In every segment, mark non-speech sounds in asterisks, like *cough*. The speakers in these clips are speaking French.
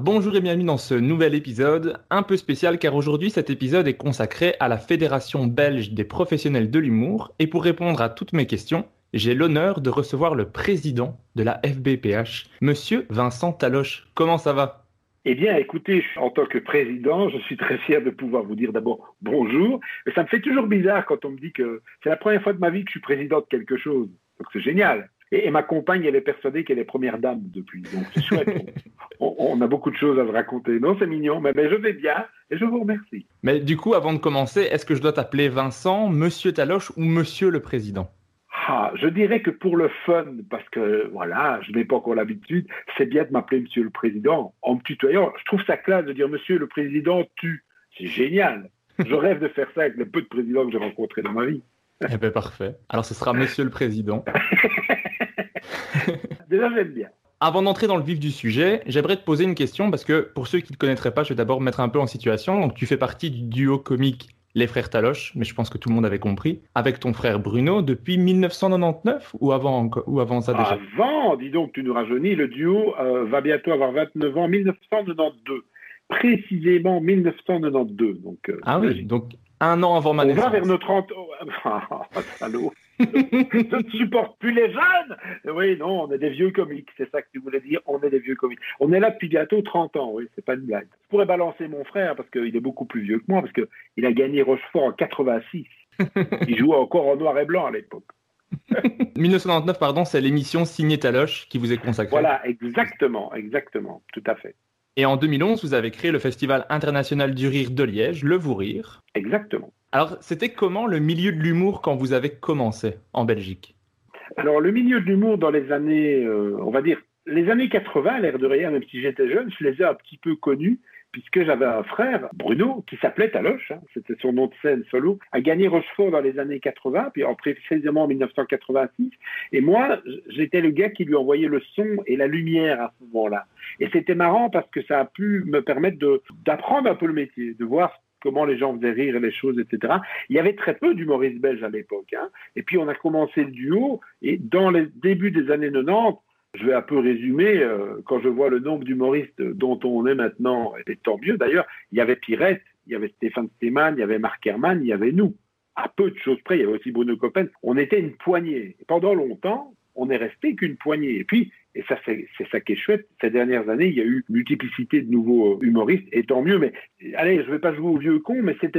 Bonjour et bienvenue dans ce nouvel épisode, un peu spécial car aujourd'hui cet épisode est consacré à la Fédération belge des professionnels de l'humour et pour répondre à toutes mes questions, j'ai l'honneur de recevoir le président de la FBPH, monsieur Vincent Taloche. Comment ça va? Eh bien, écoutez, en tant que président, je suis très fier de pouvoir vous dire d'abord bonjour. Mais ça me fait toujours bizarre quand on me dit que c'est la première fois de ma vie que je suis président de quelque chose. Donc c'est génial. Et, ma compagne, elle est persuadée qu'elle est première dame depuis. Donc c'est chouette. *laughs* on, a beaucoup de choses à vous raconter. Non, c'est mignon, mais, je vais bien et je vous remercie. Mais du coup, avant de commencer, est-ce que je dois t'appeler Vincent, Monsieur Taloche ou Monsieur le Président? Ah, je dirais que pour le fun, parce que voilà, je n'ai pas encore l'habitude, c'est bien de m'appeler Monsieur le Président en me tutoyant. Je trouve ça classe de dire Monsieur le Président, tu. C'est génial. Je rêve de faire ça avec le peu de présidents que j'ai rencontrés dans ma vie. Eh bien, parfait. Alors, ce sera Monsieur le Président. *laughs* Déjà, j'aime bien. Avant d'entrer dans le vif du sujet, j'aimerais te poser une question parce que pour ceux qui ne te connaîtraient pas, je vais d'abord mettre un peu en situation. Donc, tu fais partie du duo comique Les Frères Taloche, mais je pense que tout le monde avait compris, avec ton frère Bruno depuis 1999 ou avant, ou avant ça déjà? Avant, dis donc, tu nous rajeunis. Le duo euh, va bientôt avoir 29 ans, 1992 précisément 1992. Donc, euh, ah oui, donc un an avant ma on naissance. On va vers nos 30 ans. *laughs* Ah, salaud. *laughs* je ne supporte plus les jeunes. Oui, non, on est des vieux comiques. C'est ça que tu voulais dire. On est des vieux comiques. On est là depuis bientôt 30 ans. Oui, c'est pas une blague. Je pourrais balancer mon frère parce qu'il est beaucoup plus vieux que moi parce qu'il a gagné Rochefort en 86. *laughs* Il jouait encore en noir et blanc à l'époque. 1999, pardon, c'est l'émission Signé Taloche qui vous est consacrée. Voilà, exactement, exactement, tout à fait. Et en 2011, vous avez créé le Festival international du rire de Liège, le Vous Rire. Exactement. Alors, c'était comment le milieu de l'humour quand vous avez commencé en Belgique? Alors, le milieu de l'humour dans les années, euh, on va dire, les années 80, l'air de rien, même si j'étais jeune, je les ai un petit peu connus puisque j'avais un frère, Bruno, qui s'appelait Taloche, hein, c'était son nom de scène solo, a gagné Rochefort dans les années 80, puis en précisément en 1986. Et moi, j'étais le gars qui lui envoyait le son et la lumière à ce moment-là. Et c'était marrant parce que ça a pu me permettre d'apprendre un peu le métier, de voir comment les gens faisaient rire les choses, etc. Il y avait très peu d'humoristes belges à l'époque. Hein. Et puis on a commencé le duo, et dans les débuts des années 90, je vais un peu résumer, euh, quand je vois le nombre d'humoristes dont on est maintenant, et tant mieux d'ailleurs, il y avait Pirette, il y avait Stéphane Stéman, il y avait Marc Herman, il y avait nous. À peu de choses près, il y avait aussi Bruno Coppen. On était une poignée. Pendant longtemps, on n'est resté qu'une poignée. Et puis, et ça c'est ça qui est chouette, ces dernières années, il y a eu multiplicité de nouveaux humoristes, et tant mieux. Mais allez, je ne vais pas jouer au vieux con, mais c'est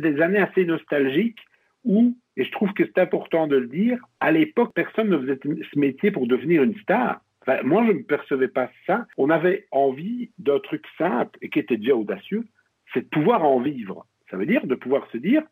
des années assez nostalgiques où, et je trouve que c'est important de le dire, à l'époque, personne ne faisait ce métier pour devenir une star. Moi, je ne percevais pas ça. On avait envie d'un truc simple et qui était déjà audacieux, c'est de pouvoir en vivre. Ça veut dire de pouvoir se dire,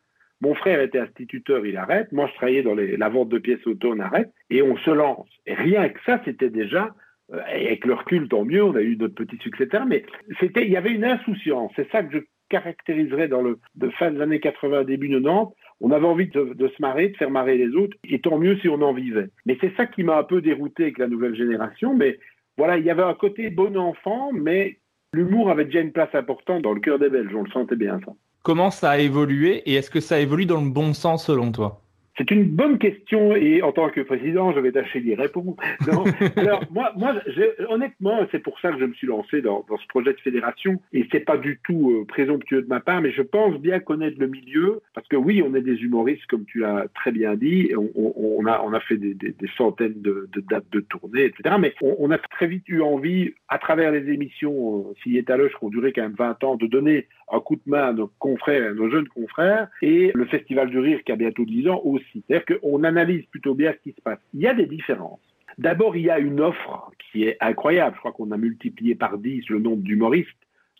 mon frère était instituteur, il arrête. Moi, je travaillais dans la vente de pièces auto, on arrête. Et on se lance. Rien que ça, c'était déjà, euh, avec le recul, tant mieux, on a eu notre petit succès, mais c'était, il y avait une insouciance. C'est ça que je caractériserait dans le fin des années 80, début 90, on avait envie de, se marrer, de faire marrer les autres, et tant mieux si on en vivait. Mais c'est ça qui m'a un peu dérouté avec la nouvelle génération. Mais voilà, il y avait un côté bon enfant, mais l'humour avait déjà une place importante dans le cœur des Belges, on le sentait bien ça. Comment ça a évolué et est-ce que ça évolue dans le bon sens selon toi? C'est une bonne question et en tant que président, je vais tâcher d'y répondre. *laughs* Alors moi, moi honnêtement, c'est pour ça que je me suis lancé dans, dans ce projet de fédération et c'est pas du tout euh, présomptueux de ma part, mais je pense bien connaître le milieu parce que oui, on est des humoristes comme tu l'as très bien dit, on, on, a, on a fait des, des, des centaines de, de, dates de tournée, etc. Mais on, on, a très vite eu envie, à travers les émissions, euh, à l'heure, qui ont duré quand même 20 ans, de donner un coup de main à nos confrères, à jeunes confrères, et le Festival du Rire qui a bientôt 10 ans aussi. C'est-à-dire qu'on analyse plutôt bien ce qui se passe. Il y a des différences. D'abord, il y a une offre qui est incroyable. Je crois qu'on a multiplié par 10 le nombre d'humoristes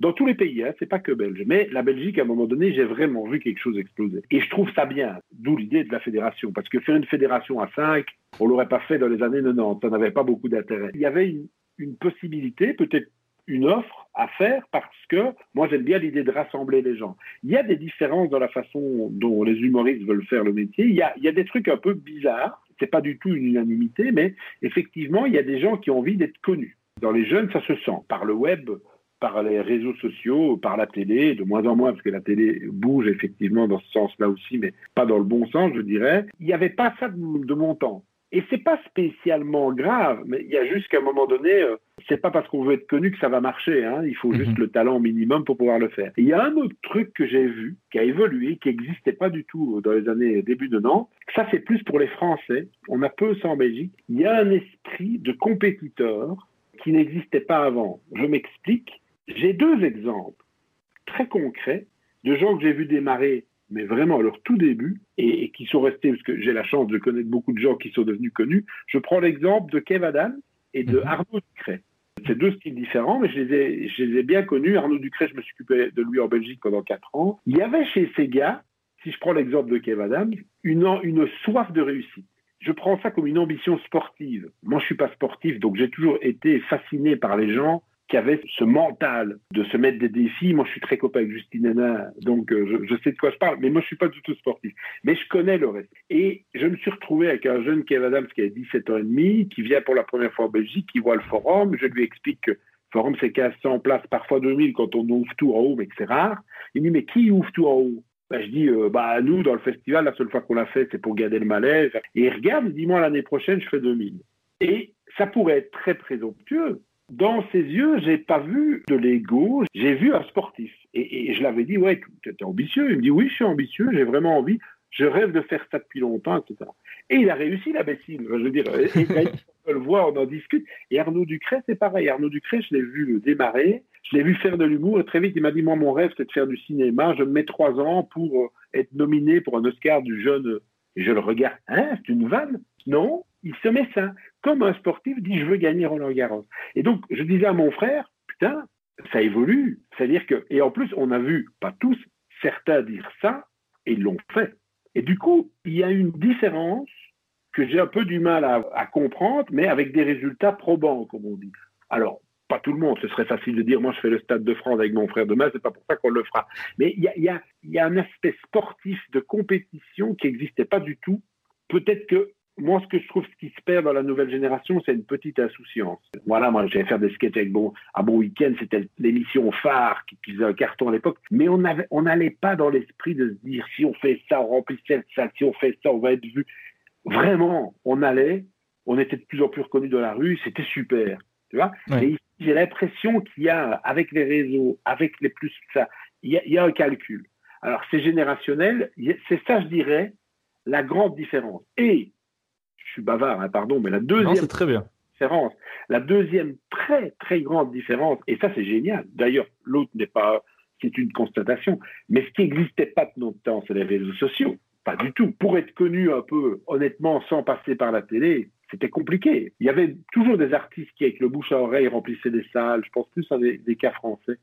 dans tous les pays, hein, c'est pas que belge. Mais la Belgique, à un moment donné, j'ai vraiment vu quelque chose exploser. Et je trouve ça bien, d'où l'idée de la fédération. Parce que faire une fédération à 5, on l'aurait pas fait dans les années 90, ça n'avait pas beaucoup d'intérêt. Il y avait une possibilité, peut-être une offre à faire parce que moi j'aime bien l'idée de rassembler les gens. Il y a des différences dans la façon dont les humoristes veulent faire le métier. Il y a, des trucs un peu bizarres. C'est pas du tout une unanimité, mais effectivement il y a des gens qui ont envie d'être connus. Dans les jeunes, ça se sent par le web, par les réseaux sociaux, par la télé, de moins en moins, parce que la télé bouge effectivement dans ce sens-là aussi, mais pas dans le bon sens, je dirais. Il n'y avait pas ça de, de mon temps. Et c'est pas spécialement grave, mais il y a juste qu'à un moment donné, euh, c'est pas parce qu'on veut être connu que ça va marcher. Hein. Il faut juste le talent minimum pour pouvoir le faire. Et il y a un autre truc que j'ai vu, qui a évolué, qui n'existait pas du tout dans les années début de Nantes. Ça, c'est plus pour les Français. On a peu ça en Belgique. Il y a un esprit de compétiteur qui n'existait pas avant. Je m'explique. J'ai deux exemples très concrets de gens que j'ai vus démarrer mais vraiment à leur tout début, et, et qui sont restés, parce que j'ai la chance de connaître beaucoup de gens qui sont devenus connus. Je prends l'exemple de Kev Adam et de Mhm. Arnaud Ducret. C'est deux styles différents, mais je les, ai, je les ai bien connus. Arnaud Ducret, je me suis occupé de lui en Belgique pendant quatre ans. Il y avait chez ces gars, si je prends l'exemple de Kev Adam, une, une soif de réussite. Je prends ça comme une ambition sportive. Moi, je suis pas sportif, donc j'ai toujours été fasciné par les gens qui avaient ce mental de se mettre des défis. Moi, je suis très copain avec Justine Hénin, donc euh, je, je sais de quoi je parle, mais moi, je suis pas du tout sportif. Mais je connais le reste. Et je me suis retrouvé avec un jeune Kev Adams qui a 17 ans et demi, qui vient pour la première fois en Belgique, qui voit le forum. Je lui explique que le forum, c'est 1500 places, parfois 2000 quand on ouvre tout en haut, mais que c'est rare. Il me dit, mais qui ouvre tout en haut? Ben, je dis, euh, bah, nous, dans le festival, la seule fois qu'on l'a fait, c'est pour garder le malaise. Et il regarde, il dit, moi, l'année prochaine, je fais 2000. Et ça pourrait être très présomptueux. Dans ses yeux, j'ai pas vu de l'ego, j'ai vu un sportif. Et, et je l'avais dit, ouais, tu es ambitieux. Il me dit, oui, je suis ambitieux, j'ai vraiment envie, je rêve de faire ça depuis longtemps, etc. Et il a réussi, l'imbécile. Je veux dire, et, *laughs* on peut le voir, on en discute. Et Arnaud Ducret, c'est pareil. Arnaud Ducret, je l'ai vu démarrer, je l'ai vu faire de l'humour, et très vite, il m'a dit, moi, mon rêve, c'est de faire du cinéma. Je me mets trois ans pour euh, être nominé pour un Oscar du jeune. Et je le regarde. Hein, c'est une vanne? Non, il se met ça. Comme un sportif dit, je veux gagner Roland Garros. Et donc, je disais à mon frère, putain, ça évolue. C'est-à-dire que, et en plus, on a vu, pas tous, certains dire ça, et ils l'ont fait. Et du coup, il y a une différence que j'ai un peu du mal à, comprendre, mais avec des résultats probants, comme on dit. Alors, pas tout le monde, ce serait facile de dire, moi je fais le Stade de France avec mon frère demain, c'est pas pour ça qu'on le fera. Mais il y, a, y a un aspect sportif de compétition qui n'existait pas du tout. Peut-être que moi, ce que je trouve ce qui se perd dans la nouvelle génération, c'est une petite insouciance. Voilà, moi, j'allais faire des sketchs avec bon, à bon week-end, c'était l'émission phare qui, qui faisait un carton à l'époque, mais on n'allait on pas dans l'esprit de se dire si on fait ça, on remplit cette salle, si on fait ça, on va être vu. Vraiment, on allait, on était de plus en plus reconnus dans la rue, c'était super. Tu vois ouais. Et ici, j'ai l'impression qu'il y a, avec les réseaux, avec les plus, ça, il y a, il y a un calcul. Alors, c'est générationnel, c'est ça, je dirais, la grande différence. Et je suis bavard, hein, pardon, mais la deuxième non, très bien. différence, la deuxième très très grande différence, et ça c'est génial. D'ailleurs, l'autre n'est pas, c'est une constatation. Mais ce qui n'existait pas de notre temps, c'est les réseaux sociaux. Pas du tout. Pour être connu un peu, honnêtement, sans passer par la télé, c'était compliqué. Il y avait toujours des artistes qui, avec le bouche à oreille, remplissaient des salles. Je pense plus à des, des cas français.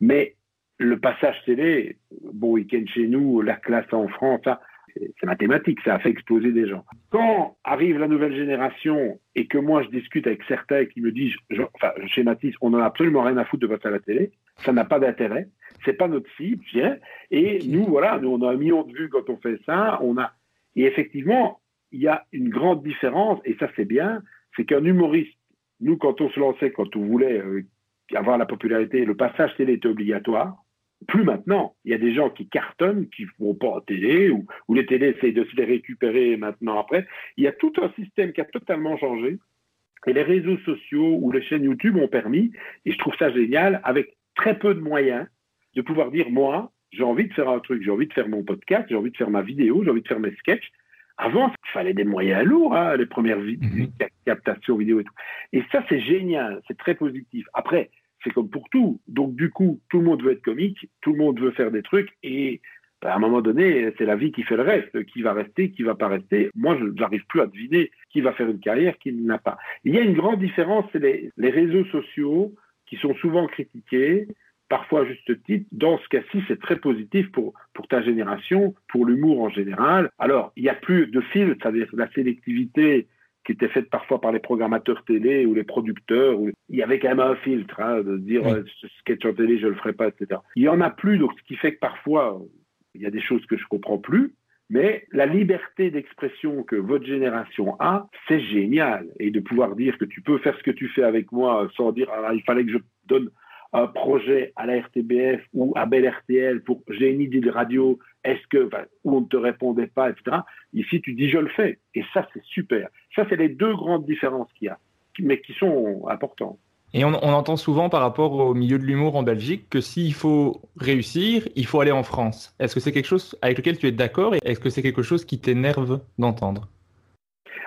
Mais le passage télé, bon week-end chez nous, la classe en France, ça, c'est mathématique, ça a fait exploser des gens. Quand arrive la nouvelle génération et que moi je discute avec certains qui me disent, je, enfin, je schématise, on n'en a absolument rien à foutre de passer à la télé, ça n'a pas d'intérêt. c'est pas notre cible, je dirais. Et nous, voilà, nous, on a un million de vues quand on fait ça. On a, et effectivement, il y a une grande différence, et ça c'est bien, c'est qu'un humoriste, nous, quand on se lançait, quand on voulait euh, avoir la popularité, le passage télé était obligatoire. Plus maintenant. Il y a des gens qui cartonnent, qui ne vont pas en télé, ou, ou les télés essayent de se les récupérer maintenant après. Il y a tout un système qui a totalement changé. Et les réseaux sociaux ou les chaînes YouTube ont permis, et je trouve ça génial, avec très peu de moyens, de pouvoir dire, moi, j'ai envie de faire un truc, j'ai envie de faire mon podcast, j'ai envie de faire ma vidéo, j'ai envie de faire mes sketchs. Avant, il fallait des moyens lourds, hein, les premières mm captations vidéo et tout. Et ça, c'est génial, c'est très positif. Après, c'est comme pour tout. Donc, du coup, tout le monde veut être comique, tout le monde veut faire des trucs, et bah, à un moment donné, c'est la vie qui fait le reste, qui va rester, qui va pas rester. Moi, je n'arrive plus à deviner qui va faire une carrière, qui n'a pas. Il y a une grande différence, c'est les, réseaux sociaux qui sont souvent critiqués, parfois à juste titre. Dans ce cas-ci, c'est très positif pour, pour ta génération, pour l'humour en général. Alors, il n'y a plus de filtre, c'est-à-dire la sélectivité qui était faite parfois par les programmateurs télé ou les producteurs. Il y avait quand même un filtre, hein, de dire euh, ce sketch en télé, je le ferai pas, etc. Il y en a plus, donc ce qui fait que parfois, il y a des choses que je comprends plus. Mais la liberté d'expression que votre génération a, c'est génial. Et de pouvoir dire que tu peux faire ce que tu fais avec moi sans dire ah, il fallait que je donne un projet à la RTBF ou à Bel RTL pour j'ai une idée de radio, est-ce que, où on ne te répondait pas, etc. Ici, tu dis je le fais. Et ça, c'est super. Ça, c'est les deux grandes différences qu'il y a, mais qui sont importantes. Et on, entend souvent par rapport au milieu de l'humour en Belgique que s'il faut réussir, il faut aller en France. Est-ce que c'est quelque chose avec lequel tu es d'accord et est-ce que c'est quelque chose qui t'énerve d'entendre?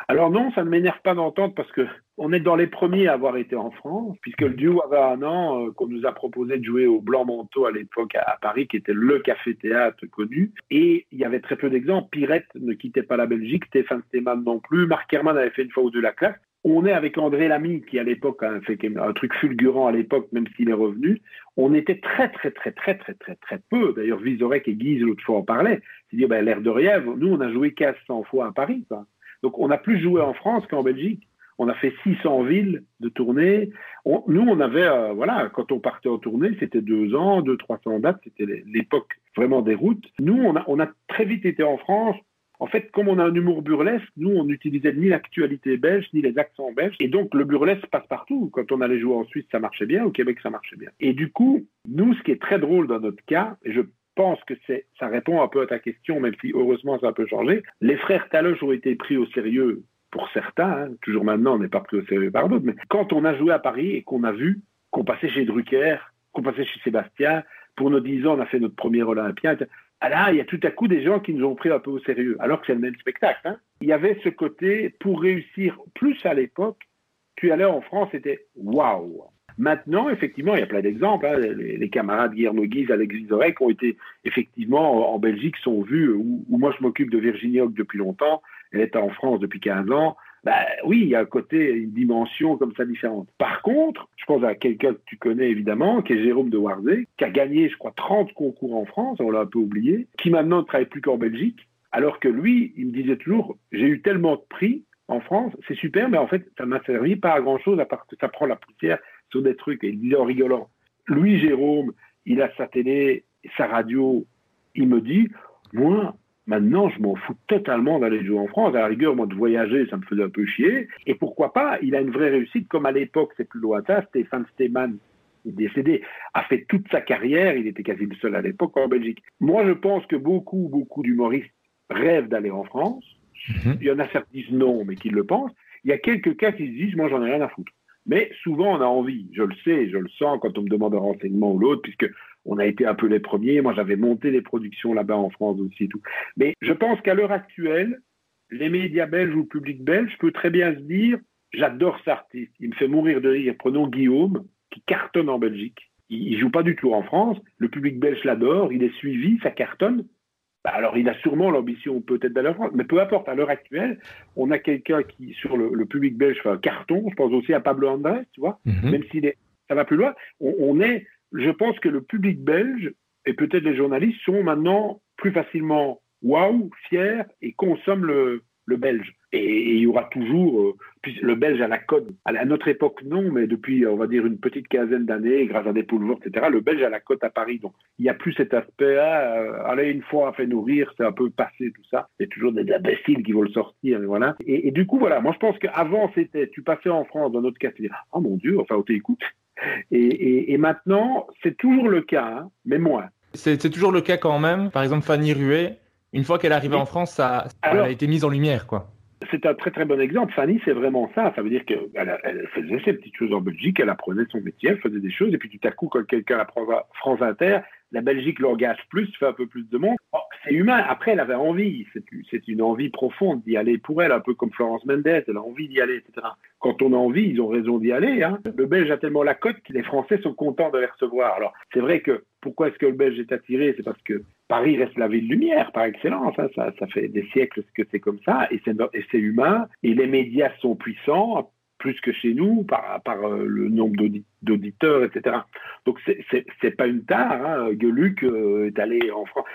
Alors non, ça ne m'énerve pas d'entendre parce que on est dans les premiers à avoir été en France, puisque le duo avait un an euh, qu'on nous a proposé de jouer au Blanc Manteau à l'époque à, Paris, qui était le café-théâtre connu. Et il y avait très peu d'exemples. Pirette ne quittait pas la Belgique, Stéphane Stéman non plus, Marc Herman avait fait une fois ou deux la classe. On est avec André Lamy, qui à l'époque a fait un truc fulgurant à l'époque, même s'il est revenu. On était très, très, très, très, très, très, très peu. D'ailleurs, Vizorek et Guise, l'autre fois, en parlaient. C'est-à-dire, ben, l'air de rien, nous, on a joué 1500 fois à Paris. Donc on a plus joué en France qu'en Belgique. On a fait 600 villes de tournée. nous, on avait, euh, voilà, quand on partait en tournée, c'était deux ans, deux, trois cents dates, c'était l'époque vraiment des routes. Nous, on a, on a très vite été en France. En fait, comme on a un humour burlesque, nous, on n'utilisait ni l'actualité belge, ni les accents belges. Et donc, le burlesque passe partout. Quand on allait jouer en Suisse, ça marchait bien. Au Québec, ça marchait bien. Et du coup, nous, ce qui est très drôle dans notre cas, et je pense que ça répond un peu à ta question, même si heureusement ça a un peu changé. Les frères Taloche ont été pris au sérieux pour certains, hein. toujours maintenant on n'est pas pris au sérieux par d'autres, mais quand on a joué à Paris et qu'on a vu qu'on passait chez Drucker, qu'on passait chez Sébastien, pour nos 10 ans on a fait notre premier Olympien, ah là, il y a tout à coup des gens qui nous ont pris un peu au sérieux, alors que c'est le même spectacle. Hein. Il y avait ce côté, pour réussir plus à l'époque, tu allais en France, c'était waouh Maintenant, effectivement, il y a plein d'exemples. Hein. Les, camarades Guillermo Guise, Alex Vizorek ont été effectivement en Belgique, sont vus, où, moi je m'occupe de Virginie Hoc depuis longtemps, est en France depuis 15 ans. Ben, oui, il y a un côté, une dimension comme ça différente. Par contre, je pense à quelqu'un que tu connais évidemment, qui est Jérôme de Warzé, qui a gagné, je crois, 30 concours en France, on l'a un peu oublié, qui maintenant ne travaille plus qu'en Belgique, alors que lui, il me disait toujours, j'ai eu tellement de prix en France, c'est super, mais en fait, ça m'a servi pas à grand chose à part que ça prend la poussière sur des trucs. Et il disait en rigolant, Louis Jérôme, il a sa télé, sa radio, il me dit, moi, maintenant, je m'en fous totalement d'aller jouer en France. À la rigueur, moi, de voyager, ça me faisait un peu chier. Et pourquoi pas, il a une vraie réussite, comme à l'époque, c'est plus lointain, Stéphane Stéman, est décédé, a fait toute sa carrière, il était quasi le seul à l'époque en Belgique. Moi, je pense que beaucoup, beaucoup d'humoristes rêvent d'aller en France. Mhm. Il y en a certains qui disent non, mais qui le pensent. Il y a quelques cas qui se disent, moi, j'en ai rien à foutre. Mais souvent, on a envie. Je le sais, je le sens quand on me demande un renseignement ou l'autre, puisque on a été un peu les premiers. Moi, j'avais monté les productions là-bas en France aussi tout. Mais je pense qu'à l'heure actuelle, les médias belges ou le public belge peut très bien se dire j'adore cet artiste. Il me fait mourir de rire. Prenons Guillaume, qui cartonne en Belgique. Il, ne joue pas du tout en France. Le public belge l'adore. Il est suivi, ça cartonne. Bah, alors, il a sûrement l'ambition peut-être d'aller en France, mais peu importe, à l'heure actuelle, on a quelqu'un qui, sur le, public belge, fait un carton. Je pense aussi à Pablo Andrés, tu vois, mhm. même s'il est, ça va plus loin. On, est, je pense que le public belge et peut-être les journalistes sont maintenant plus facilement waouh, fiers et consomment le, le belge. Et, il y aura toujours, euh, le Belge à la côte, à, notre époque non, mais depuis, on va dire, une petite quinzaine d'années, grâce à des poules etc., le Belge à la côte à Paris. Donc, il n'y a plus cet aspect-là, euh, aller une fois, fait nourrir, c'est un peu passé, tout ça. Il y a toujours des imbéciles qui veulent sortir, et voilà. Et, du coup, voilà, moi je pense qu'avant, c'était, tu passais en France, dans notre cas, tu dis, oh mon Dieu, enfin, on t'écoute. Et, et, maintenant, c'est toujours le cas, hein, mais moins. C'est toujours le cas quand même. Par exemple, Fanny Ruet, une fois qu'elle est arrivée en France, ça, a été mise en lumière, quoi. C'est un très très bon exemple. Fanny, c'est vraiment ça. Ça veut dire qu'elle elle faisait ses petites choses en Belgique, elle apprenait son métier, elle faisait des choses, et puis tout à coup, quand quelqu'un apprend France Inter, la Belgique l'engage plus, fait un peu plus de monde. Oh, c'est humain. Après, elle avait envie. C'est une envie profonde d'y aller pour elle, un peu comme Florence Mendes. Elle a envie d'y aller, etc. Quand on a envie, ils ont raison d'y aller. Hein. Le Belge a tellement la cote que les Français sont contents de les recevoir. Alors, c'est vrai que pourquoi est-ce que le Belge est attiré? C'est parce que Paris reste la ville lumière par excellence. Hein. Ça, ça, fait des siècles que c'est comme ça et c'est humain. Et les médias sont puissants plus que chez nous par, par euh, le nombre d'auditeurs, etc. Donc c'est pas une tare. Hein. Geluc euh, est allé en France.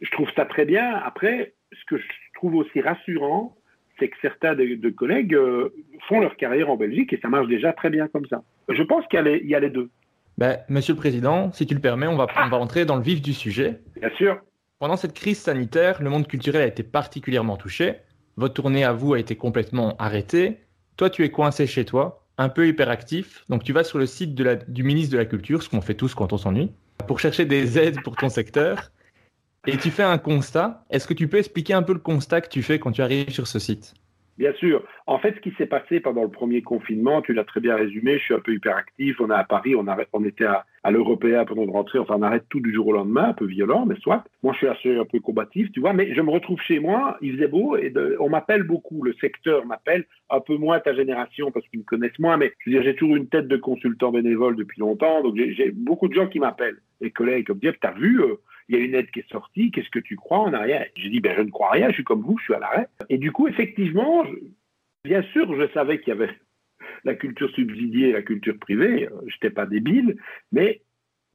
Je trouve ça très bien. Après, ce que je trouve aussi rassurant, c'est que certains de, collègues euh, font leur carrière en Belgique et ça marche déjà très bien comme ça. Je pense qu'il y, y, a les deux. Ben, monsieur le Président, si tu le permets, on va, on va rentrer dans le vif du sujet. Bien sûr. Pendant cette crise sanitaire, le monde culturel a été particulièrement touché. Votre tournée à vous a été complètement arrêtée. Toi, tu es coincé chez toi, un peu hyperactif, donc tu vas sur le site du ministre de la Culture, ce qu'on fait tous quand on s'ennuie, pour chercher des aides pour ton secteur. Et tu fais un constat. Est-ce que tu peux expliquer un peu le constat que tu fais quand tu arrives sur ce site? Bien sûr. En fait, ce qui s'est passé pendant le premier confinement, tu l'as très bien résumé, je suis un peu hyperactif, on est à Paris, on, était à, à l'Européen pendant de rentrer, enfin on arrête tout du jour au lendemain, un peu violent, mais soit. Moi, je suis assez un peu combatif, tu vois, mais je me retrouve chez moi, il faisait beau, et on m'appelle beaucoup, le secteur m'appelle, un peu moins ta génération, parce qu'ils me connaissent moins, mais je veux dire, j'ai toujours une tête de consultant bénévole depuis longtemps, donc j'ai beaucoup de gens qui m'appellent, les collègues, comme dire, t'as vu... Euh, il y a une aide qui est sortie, qu'est-ce que tu crois en arrière? J'ai dit, ben, je ne crois rien, je suis comme vous, je suis à l'arrêt. Et du coup, effectivement, bien sûr, je savais qu'il y avait la culture subsidiée et la culture privée, je n'étais pas débile, mais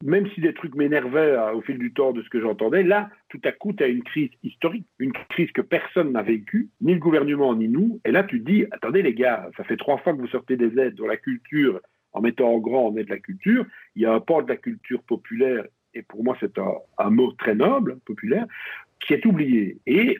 même si des trucs m'énervaient euh, au fil du temps de ce que j'entendais, là, tout à coup, tu as une crise historique, une crise que personne n'a vécue, ni le gouvernement, ni nous. Et là, tu te dis, attendez les gars, ça fait trois fois que vous sortez des aides dans la culture, en mettant en grand en aide la culture. Il y a un port de la culture populaire et pour moi c'est un, mot très noble, populaire, qui est oublié. Et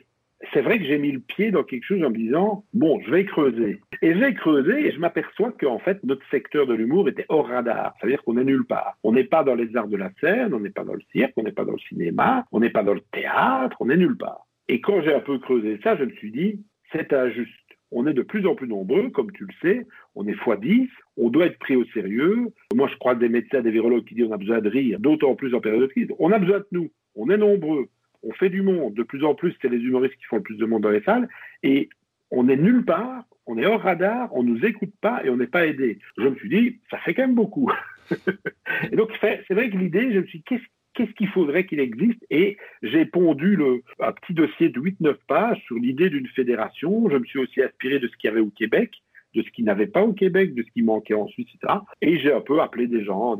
c'est vrai que j'ai mis le pied dans quelque chose en me disant, bon, je vais creuser. Et j'ai creusé et je m'aperçois qu'en fait, notre secteur de l'humour était hors radar. C'est-à-dire qu'on est nulle part. On n'est pas dans les arts de la scène, on n'est pas dans le cirque, on n'est pas dans le cinéma, on n'est pas dans le théâtre, on est nulle part. Et quand j'ai un peu creusé ça, je me suis dit, c'est injuste. On est de plus en plus nombreux, comme tu le sais, on est x 10, on doit être pris au sérieux. Moi, je crois des médecins, des virologues qui disent on a besoin de rire, d'autant plus en période de crise. On a besoin de nous, on est nombreux, on fait du monde. De plus en plus, c'est les humoristes qui font le plus de monde dans les salles. Et on est nulle part, on est hors radar, on nous écoute pas et on n'est pas aidé. Je me suis dit, ça fait quand même beaucoup. *laughs* et donc, c'est vrai que l'idée, je me suis dit, qu'est-ce qu'est-ce qu'il faudrait qu'il existe? Et j'ai pondu le, un petit dossier de 8-9 pages sur l'idée d'une fédération. Je me suis aussi inspiré de ce qu'il y avait au Québec, de ce qu'il n'avait pas au Québec, de ce qui manquait en Suisse, etc. Et j'ai un peu appelé des gens.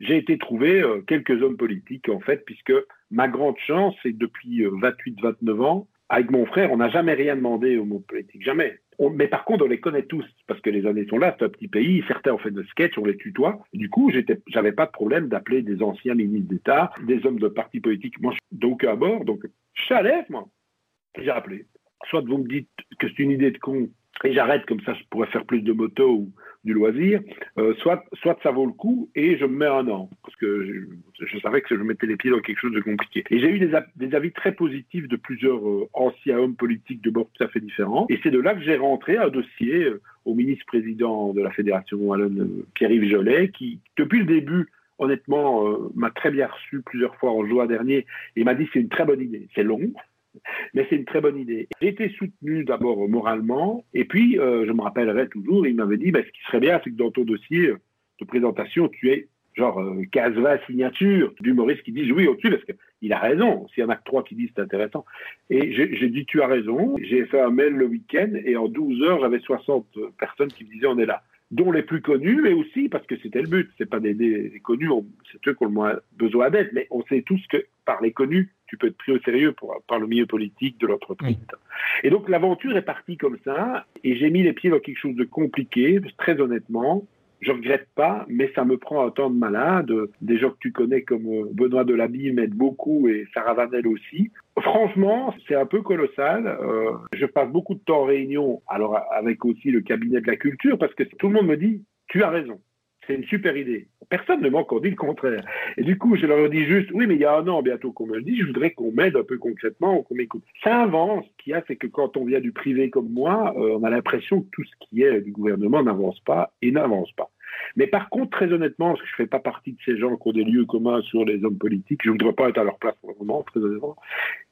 J'ai été trouver euh, quelques hommes politiques, en fait, puisque ma grande chance, c'est depuis 28-29 euh, ans, avec mon frère, on n'a jamais rien demandé au monde politique, jamais. mais par contre, on les connaît tous, parce que les années sont là, c'est un petit pays, certains ont fait de sketch, on les tutoie. Du coup, j'avais pas de problème d'appeler des anciens ministres d'État, des hommes de partis politiques. Moi, donc à bord, donc je l'aise, moi. J'ai appelé. Soit vous me dites que c'est une idée de con, et j'arrête comme ça, je pourrais faire plus de moto ou du loisir, euh, soit, soit ça vaut le coup et je me mets un an, parce que je, savais que je mettais les pieds dans quelque chose de compliqué. Et j'ai eu des, avis très positifs de plusieurs euh, anciens hommes politiques de bord tout à fait différents, et c'est de là que j'ai rentré un dossier euh, au ministre-président de la Fédération Wallonne, Pierre-Yves Jolet, qui, depuis le début, honnêtement, m'a très bien reçu plusieurs fois en juin dernier et m'a dit c'est une très bonne idée. C'est long, mais c'est une très bonne idée. J'ai été soutenu d'abord moralement, et puis euh, je me rappellerai toujours, il m'avait dit, ben, ce qui serait bien, c'est que dans ton dossier de présentation, tu aies genre 15-20 euh, signatures d'humoristes qui disent oui au-dessus, parce qu'il a raison, s'il y en a que trois qui disent c'est intéressant. Et j'ai dit, tu as raison, j'ai fait un mail le week-end, et en 12 heures, j'avais 60 personnes qui me disaient on est là. dont les plus connus, mais aussi parce que c'était le but. C'est pas des, des, connus, c'est eux qui ont le moins besoin d'être, mais on sait tous que par les connus, tu peux être pris au sérieux pour, par le milieu politique de l'entreprise. Et donc l'aventure est partie comme ça, et j'ai mis les pieds dans quelque chose de compliqué, très honnêtement. Je regrette pas, mais ça me prend un temps de malade. Des gens que tu connais comme euh, Benoît Delabille m'aident beaucoup et Sarah Vanel aussi. Franchement, c'est un peu colossal. Euh, je passe beaucoup de temps en réunion, alors avec aussi le cabinet de la culture, parce que tout le monde me dit, tu as raison c'est une super idée. Personne ne m'a encore dit le contraire. Et du coup, je leur dis juste, oui, mais il y a un an bientôt qu'on me le dit, je voudrais qu'on m'aide un peu concrètement, qu'on m'écoute. Ça avance. Ce qu'il y a, c'est que quand on vient du privé comme moi, euh, on a l'impression que tout ce qui est du gouvernement n'avance pas et n'avance pas. Mais par contre, très honnêtement, parce que je ne fais pas partie de ces gens qui ont des lieux communs sur les hommes politiques, je ne voudrais pas être à leur place pour le moment, très honnêtement.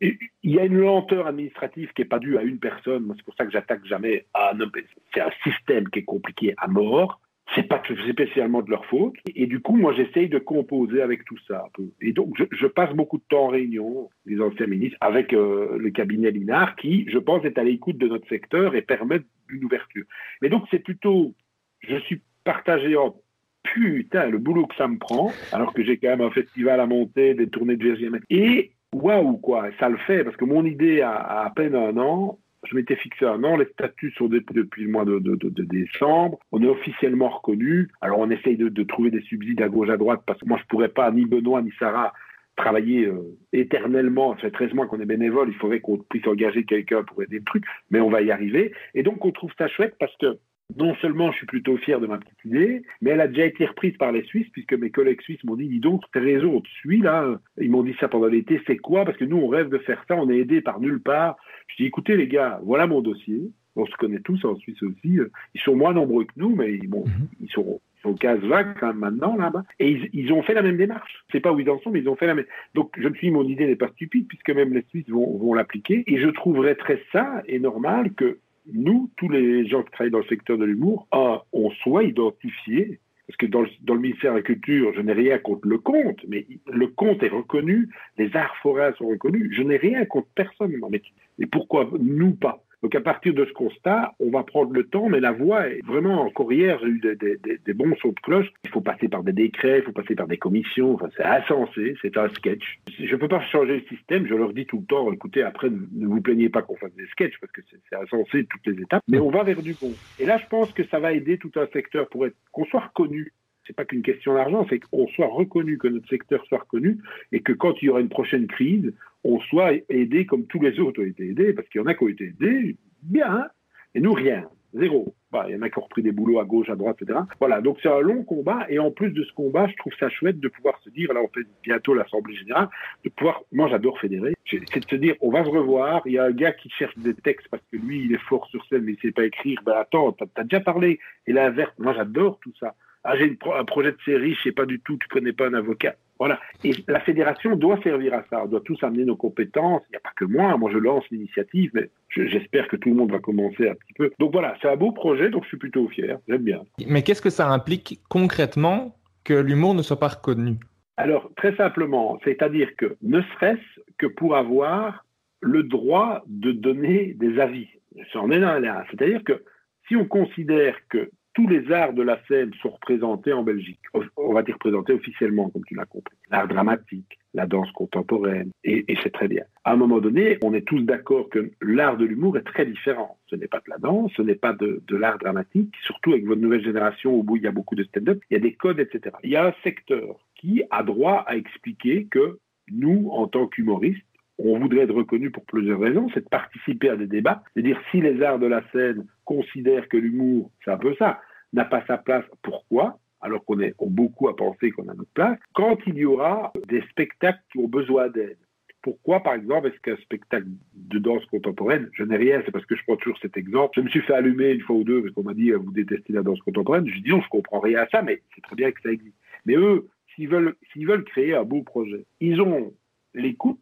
il y a une lenteur administrative qui n'est pas due à une personne. C'est pour ça que j'attaque jamais à un homme. C'est un système qui est compliqué à mort c'est pas spécialement de leur faute. Et, du coup, moi, j'essaye de composer avec tout ça un peu. Et donc, je, passe beaucoup de temps en réunion, les anciens ministres, avec euh, le cabinet Linard, qui, je pense, est à l'écoute de notre secteur et permet une ouverture. Mais donc, c'est plutôt, je suis partagé en putain, le boulot que ça me prend, alors que j'ai quand même un festival à monter, des tournées de VGM. Et waouh, quoi, ça le fait, parce que mon idée à peine un an, je m'étais fixé un an, les statuts sont depuis le mois de, décembre, on est officiellement reconnu. Alors on essaye de, trouver des subsides à gauche, à droite, parce que moi je pourrais pas, ni Benoît, ni Sarah, travailler euh, éternellement. Ça fait 13 mois qu'on est bénévole, il faudrait qu'on puisse engager quelqu'un pour aider le truc, mais on va y arriver. Et donc on trouve ça chouette parce que non seulement je suis plutôt fier de ma petite idée, mais elle a déjà été reprise par les Suisses, puisque mes collègues suisses m'ont dit, dis donc, t'as raison, on te suit là. Ils m'ont dit ça pendant l'été, c'est quoi? Parce que nous, on rêve de faire ça, on est aidé par nulle part. Je dis, écoutez les gars, voilà mon dossier. On se connaît tous en Suisse aussi. Ils sont moins nombreux que nous, mais bon, mhm. ils sont ils sont 15 vagues quand même maintenant là-bas. Et ils, ont fait la même démarche. Je sais pas où ils en sont, mais ils ont fait la même. Donc je me suis dit, mon idée n'est pas stupide, puisque même les Suisses vont, vont l'appliquer. Et je trouverais très ça et normal que nous, tous les gens qui travaillent dans le secteur de l'humour, on soit identifiés parce que dans le, ministère de la Culture, je n'ai rien contre le conte, mais le conte est reconnu, les arts forains sont reconnus, je n'ai rien contre personne. Mais, et pourquoi nous pas? Donc à partir de ce constat, on va prendre le temps, mais la voie est vraiment encore hier, j'ai eu des, bons sons de cloche. Il faut passer par des décrets, il faut passer par des commissions. Enfin, c'est insensé, c'est un sketch. Je ne peux pas changer le système. Je leur dis tout le temps, écoutez, après ne vous plaignez pas qu'on fasse des sketchs parce que c'est insensé toutes les étapes. Mais on va vers du bon. Et là, je pense que ça va aider tout un secteur pour qu'on soit reconnu c'est pas qu'une question d'argent, c'est qu'on soit reconnu, que notre secteur soit reconnu, et que quand il y aura une prochaine crise, on soit aidé comme tous les autres ont été aidés, parce qu'il y en a qui ont été aidés, bien, et nous, rien, zéro. Bah, il y en a qui ont repris des boulots à gauche, à droite, etc. Voilà, donc c'est un long combat, et en plus de ce combat, je trouve ça chouette de pouvoir se dire, là on fait bientôt l'Assemblée Générale, de pouvoir, moi j'adore fédérer, c'est de se dire, on va se revoir, il y a un gars qui cherche des textes parce que lui, il est fort sur scène, mais il sait pas écrire, ben attends, t'as as déjà parlé, et l'inverse, moi j'adore tout ça. Ah, j'ai un projet de série, je sais pas du tout, tu connais pas un avocat. Voilà. Et la fédération doit servir à ça. On doit tous amener nos compétences. Il n'y a pas que moi. Moi, je lance l'initiative, mais j'espère que tout le monde va commencer un petit peu. Donc voilà, c'est un beau projet, donc je suis plutôt fier. J'aime bien. Mais qu'est-ce que ça implique concrètement que l'humour ne soit pas reconnu? Alors, très simplement, c'est-à-dire que ne serait-ce que pour avoir le droit de donner des avis. C'en est là. C'est-à-dire que si on considère que tous les arts de la scène sont représentés en Belgique. On va dire représentés officiellement, comme tu l'as compris. L'art dramatique, la danse contemporaine, et, c'est très bien. À un moment donné, on est tous d'accord que l'art de l'humour est très différent. Ce n'est pas de la danse, ce n'est pas de, l'art dramatique, surtout avec votre nouvelle génération où il y a beaucoup de stand-up, il y a des codes, etc. Il y a un secteur qui a droit à expliquer que nous, en tant qu'humoristes, on voudrait être reconnu pour plusieurs raisons, c'est de participer à des débats, cest à dire si les arts de la scène considèrent que l'humour, c'est un peu ça, n'a pas sa place. Pourquoi? Alors qu'on est beaucoup à penser qu'on a notre place, quand il y aura des spectacles qui ont besoin d'aide. Pourquoi, par exemple, est-ce qu'un spectacle de danse contemporaine, je n'ai rien, c'est parce que je prends toujours cet exemple, je me suis fait allumer une fois ou deux parce qu'on m'a dit vous détestez la danse contemporaine, je dis non, je comprends rien à ça, mais c'est très bien que ça existe. Mais eux, s'ils veulent, s'ils veulent créer un beau projet, ils ont l'écoute,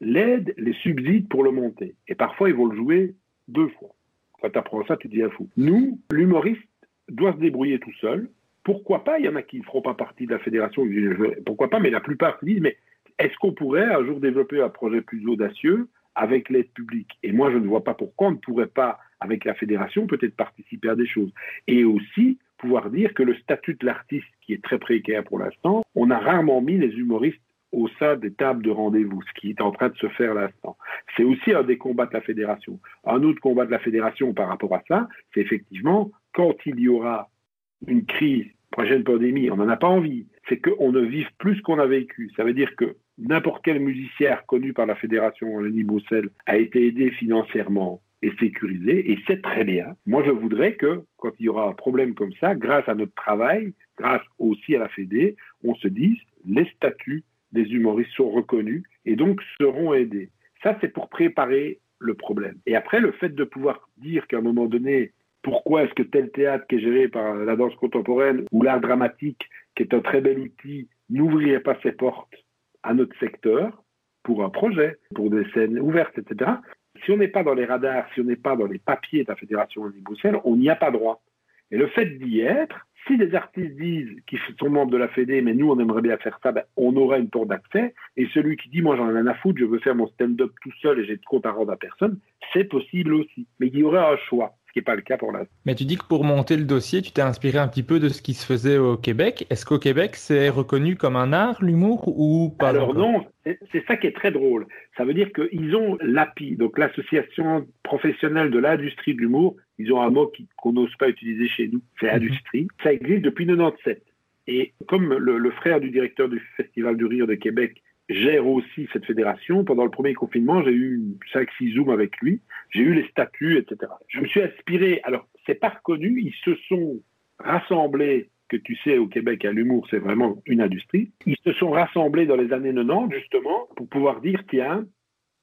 l'aide, les subsides pour le monter. Et parfois, ils vont le jouer deux fois. Quand tu apprends ça, tu un fou. Nous, l'humoriste, doit se débrouiller tout seul. Pourquoi pas Il y en a qui ne feront pas partie de la fédération. Pourquoi pas Mais la plupart se disent mais est-ce qu'on pourrait un jour développer un projet plus audacieux avec l'aide publique? Et moi, je ne vois pas pourquoi on ne pourrait pas, avec la fédération, peut-être participer à des choses. Et aussi pouvoir dire que le statut de l'artiste, qui est très précaire pour l'instant, on a rarement mis les humoristes au sein des tables de rendez-vous, ce qui est en train de se faire l'instant. C'est aussi un des combats de la fédération. Un autre combat de la fédération par rapport à ça, c'est effectivement quand il y aura une crise, prochaine pandémie, on n'en a pas envie, c'est qu'on ne vive plus ce qu'on a vécu. Ça veut dire que n'importe quel musicien connu par la fédération Lenny Bruxelles a été aidé financièrement et sécurisé, et c'est très bien. Moi, je voudrais que, quand il y aura un problème comme ça, grâce à notre travail, grâce aussi à la Fédé, on se dise les statuts des humoristes sont reconnus et donc seront aidés. Ça, c'est pour préparer le problème. Et après, le fait de pouvoir dire qu'à un moment donné, pourquoi est-ce que tel théâtre qui est géré par la danse contemporaine ou l'art dramatique, qui est un très bel outil, n'ouvrirait pas ses portes à notre secteur pour un projet, pour des scènes ouvertes, etc. Si on n'est pas dans les radars, si on n'est pas dans les papiers de la Fédération de Bruxelles, on n'y a pas droit. Et le fait d'y être, si des artistes disent qu'ils sont membres de la Fédé, mais nous, on aimerait bien faire ça, ben, on aura une porte d'accès. Et celui qui dit, moi, j'en ai rien à foutre, je veux faire mon stand-up tout seul et j'ai de compte à rendre à personne, c'est possible aussi. Mais il y aurait un choix qui n'est pas le cas pour l'instant. Mais tu dis que pour monter le dossier, tu t'es inspiré un petit peu de ce qui se faisait au Québec. Est-ce qu'au Québec, c'est reconnu comme un art, l'humour, ou pas Alors non, c'est ça qui est très drôle. Ça veut dire qu'ils ont l'API, donc l'Association professionnelle de l'industrie de l'humour. Ils ont un mot qu'on n'ose pas utiliser chez nous, c'est mhm. industrie. Ça existe depuis 97. Et comme le, le, frère du directeur du Festival du Rire de Québec gère aussi cette fédération. Pendant le premier confinement, j'ai eu 5-6 zooms avec lui. J'ai eu les statuts, etc. Je me suis inspiré. Alors, c'est pas reconnu. Ils se sont rassemblés, que tu sais, au Québec, à l'humour, c'est vraiment une industrie. Ils se sont rassemblés dans les années 90, justement, pour pouvoir dire, tiens,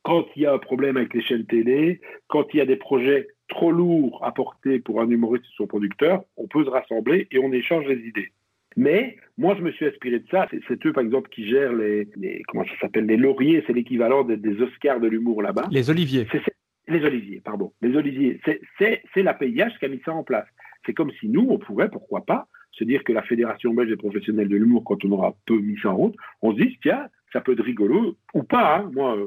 quand il y a un problème avec les chaînes télé, quand il y a des projets trop lourds à porter pour un humoriste ou son producteur, on peut se rassembler et on échange les idées. Mais moi, je me suis inspiré de ça. C'est eux, par exemple, qui gèrent les, comment ça s'appelle, les lauriers. C'est l'équivalent des, Oscars de l'humour là-bas. Les oliviers. les oliviers, pardon. Les oliviers. C'est la PIH qui a mis ça en place. C'est comme si nous, on pourrait, pourquoi pas, se dire que la Fédération belge des professionnels de l'humour, quand on aura peu mis ça en route, on se dit, tiens, ça peut être rigolo, ou pas, hein. moi,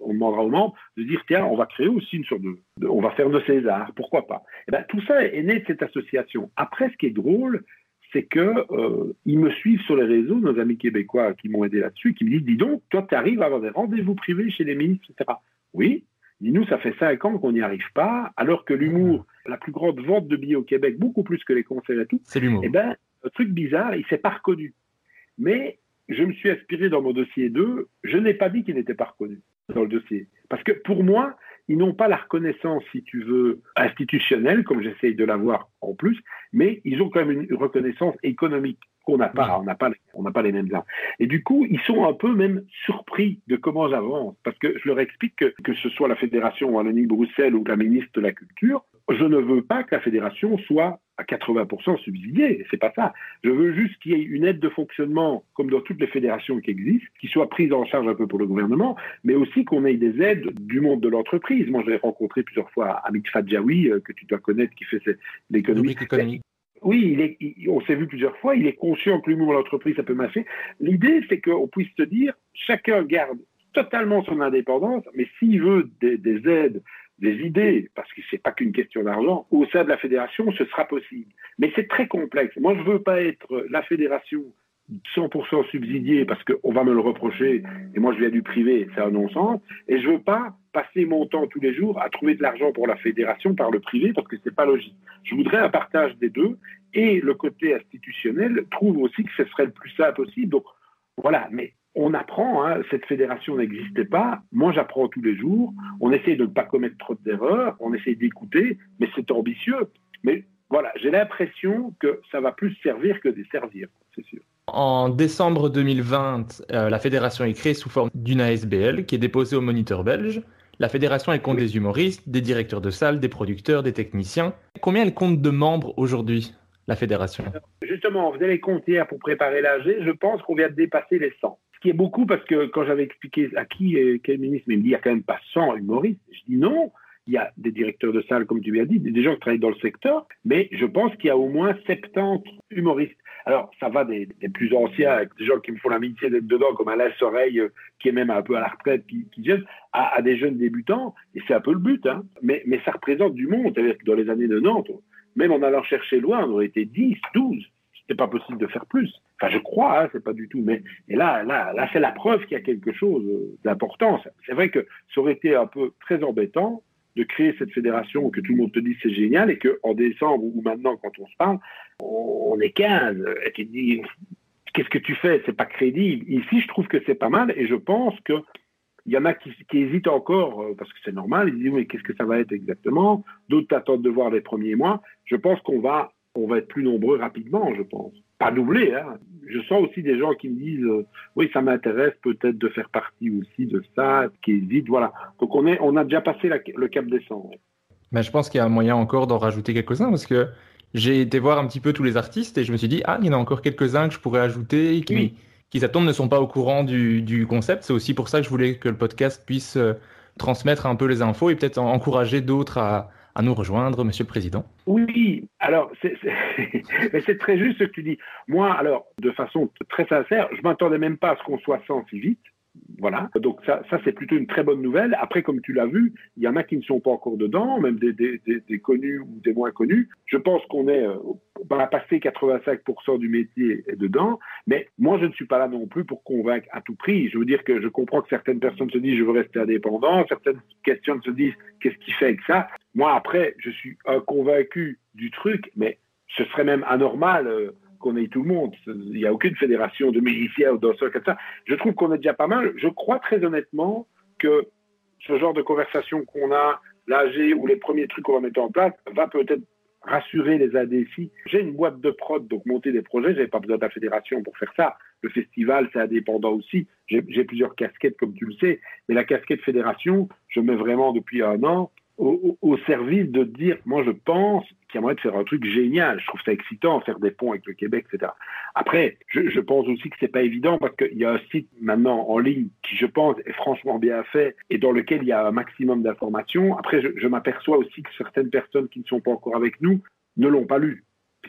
on, demandera aux membres de dire, tiens, on va créer aussi une sorte de, on va faire de César, pourquoi pas. Et eh ben, tout ça est né de cette association. Après, ce qui est drôle, c'est que euh, ils me suivent sur les réseaux, nos amis québécois qui m'ont aidé là-dessus, qui me disent, dis donc, toi, tu arrives à avoir des rendez-vous privés chez les ministres, etc. Oui, dis-nous, ça fait cinq ans qu'on n'y arrive pas, alors que l'humour, la plus grande vente de billets au Québec, beaucoup plus que les concerts et tout, c'est l'humour. Eh bien, un truc bizarre, il s'est pas reconnu. Mais je me suis inspiré dans mon dossier 2, je n'ai pas dit qu'il n'était pas reconnu dans le dossier. Parce que pour moi, ils n'ont pas la reconnaissance, si tu veux, institutionnelle, comme j'essaye de l'avoir en plus, mais ils ont quand même une reconnaissance économique qu'on n'a pas. On n'a pas, on n'a pas les mêmes arts. Et du coup, ils sont un peu même surpris de comment j'avance, parce que je leur explique que que ce soit la fédération Wallonie-Bruxelles ou la ministre de la Culture, je ne veux pas que la fédération soit à 80% subsidiée. C'est pas ça. Je veux juste qu'il y ait une aide de fonctionnement, comme dans toutes les fédérations qui existent, qui soit prise en charge un peu pour le gouvernement, mais aussi qu'on ait des aides du monde de l'entreprise. Moi, j'ai rencontré plusieurs fois Amit Fadjaoui, euh, que tu dois connaître, qui fait l'économie. Oui, il est, on s'est vu plusieurs fois, il est conscient que l'humour l'entreprise, ça peut marcher. L'idée, c'est qu'on puisse se dire, chacun garde totalement son indépendance, mais s'il veut des aides des idées, parce que c'est pas qu'une question d'argent, au sein de la fédération, ce sera possible. Mais c'est très complexe. Moi, je veux pas être la fédération 100% subsidiée parce qu'on va me le reprocher et moi je viens du privé, c'est un non-sens. Et je veux pas passer mon temps tous les jours à trouver de l'argent pour la fédération par le privé parce que c'est pas logique. Je voudrais un partage des deux et le côté institutionnel trouve aussi que ce serait le plus simple possible. Donc voilà, mais on apprend, hein, cette fédération n'existait pas, moi j'apprends tous les jours, on essaie de ne pas commettre trop d'erreurs, on essaie d'écouter, mais c'est ambitieux. Mais voilà, j'ai l'impression que ça va plus servir que desservir, c'est sûr. En décembre 2020, euh, la fédération est créée sous forme d'une ASBL qui est déposée au moniteur belge. La fédération compte des humoristes, des directeurs de salle, des producteurs, des techniciens. Combien elle compte de membres aujourd'hui, la fédération? Justement, on faisait les comptes hier pour préparer l'AG, je pense qu'on vient de dépasser les 100 qui est beaucoup parce que quand j'avais expliqué à qui, quel ministre, il me dit il n'y a quand même pas 100 humoristes. Je dis non, il y a des directeurs de salle, comme tu l'as dit, des gens qui travaillent dans le secteur, mais je pense qu'il y a au moins 70 humoristes. Alors, ça va des, plus anciens, des gens qui me font l'amitié d'être dedans, comme Alain Soreille, euh, qui est même un peu à la retraite, qui, qui viennent, à, des jeunes débutants, et c'est un peu le but, hein. mais, mais ça représente du monde. C'est-à-dire que dans les années 90, même en allant chercher loin, on aurait été 10, 12. C'était pas possible de faire plus. Enfin, je crois, hein, c'est pas du tout. Mais et là, là, là, c'est la preuve qu'il y a quelque chose d'important. C'est vrai que ça aurait été un peu très embêtant de créer cette fédération, que tout le monde te dise c'est génial, et qu'en décembre ou maintenant, quand on se parle, on, est 15, et tu dis, qu'est-ce que tu fais? C'est pas crédible. Ici, je trouve que c'est pas mal, et je pense que il y en a qui, hésitent encore, euh, parce que c'est normal, ils disent, mais qu'est-ce que ça va être exactement? D'autres attendent de voir les premiers mois. Je pense qu'on va, on va être plus nombreux rapidement, je pense. Pas doublé, hein. Je sens aussi des gens qui me disent, euh, oui, ça m'intéresse peut-être de faire partie aussi de ça, qui hésitent, voilà. Donc on, est, on a déjà passé le cap des 100. Mais je pense qu'il y a un moyen encore d'en rajouter quelques-uns, parce que j'ai été voir un petit peu tous les artistes et je me suis dit, ah, il y en a encore quelques-uns que je pourrais ajouter qui, qui s'attendent ne sont pas au courant du, du concept. C'est aussi pour ça que je voulais que le podcast puisse euh, transmettre un peu les infos et peut-être encourager d'autres à, à, nous rejoindre, Monsieur le Président. Oui, alors c'est *laughs* très juste ce que tu dis. Moi, alors, de façon très sincère, je m'attendais même pas à ce qu'on soit 100 si vite. Voilà, donc ça, c'est plutôt une très bonne nouvelle. Après, comme tu l'as vu, il y en a qui ne sont pas encore dedans, même des, des, connus ou des moins connus. Je pense qu'on est, euh, on va passer 85% du métier dedans, mais moi je ne suis pas là non plus pour convaincre à tout prix. Je veux dire que je comprends que certaines personnes se disent je veux rester indépendant, certaines questions se disent qu'est-ce qui fait avec ça? Moi après, je suis convaincu du truc, mais ce serait même anormal. Ait tout le monde. Il n'y a aucune fédération de miliciens ou danseurs comme ça. Je trouve qu'on est déjà pas mal. Je crois très honnêtement que ce genre de conversation qu'on a, l'AG ou les premiers trucs qu'on va mettre en place, va peut-être rassurer les ADFI. J'ai une boîte de prod, donc monter des projets, je n'avais pas besoin de la fédération pour faire ça. Le festival, c'est indépendant aussi. J'ai plusieurs casquettes, comme tu le sais, mais la casquette fédération, je mets vraiment depuis un an au, service de dire, moi je pense qu'il y a moyen de faire un truc génial. Je trouve ça excitant, faire des ponts avec le Québec, etc. Après, je, pense aussi que c'est pas évident parce qu'il y a un site maintenant en ligne qui, je pense, est franchement bien fait et dans lequel il y a un maximum d'informations. Après, je, m'aperçois aussi que certaines personnes qui ne sont pas encore avec nous ne l'ont pas lu.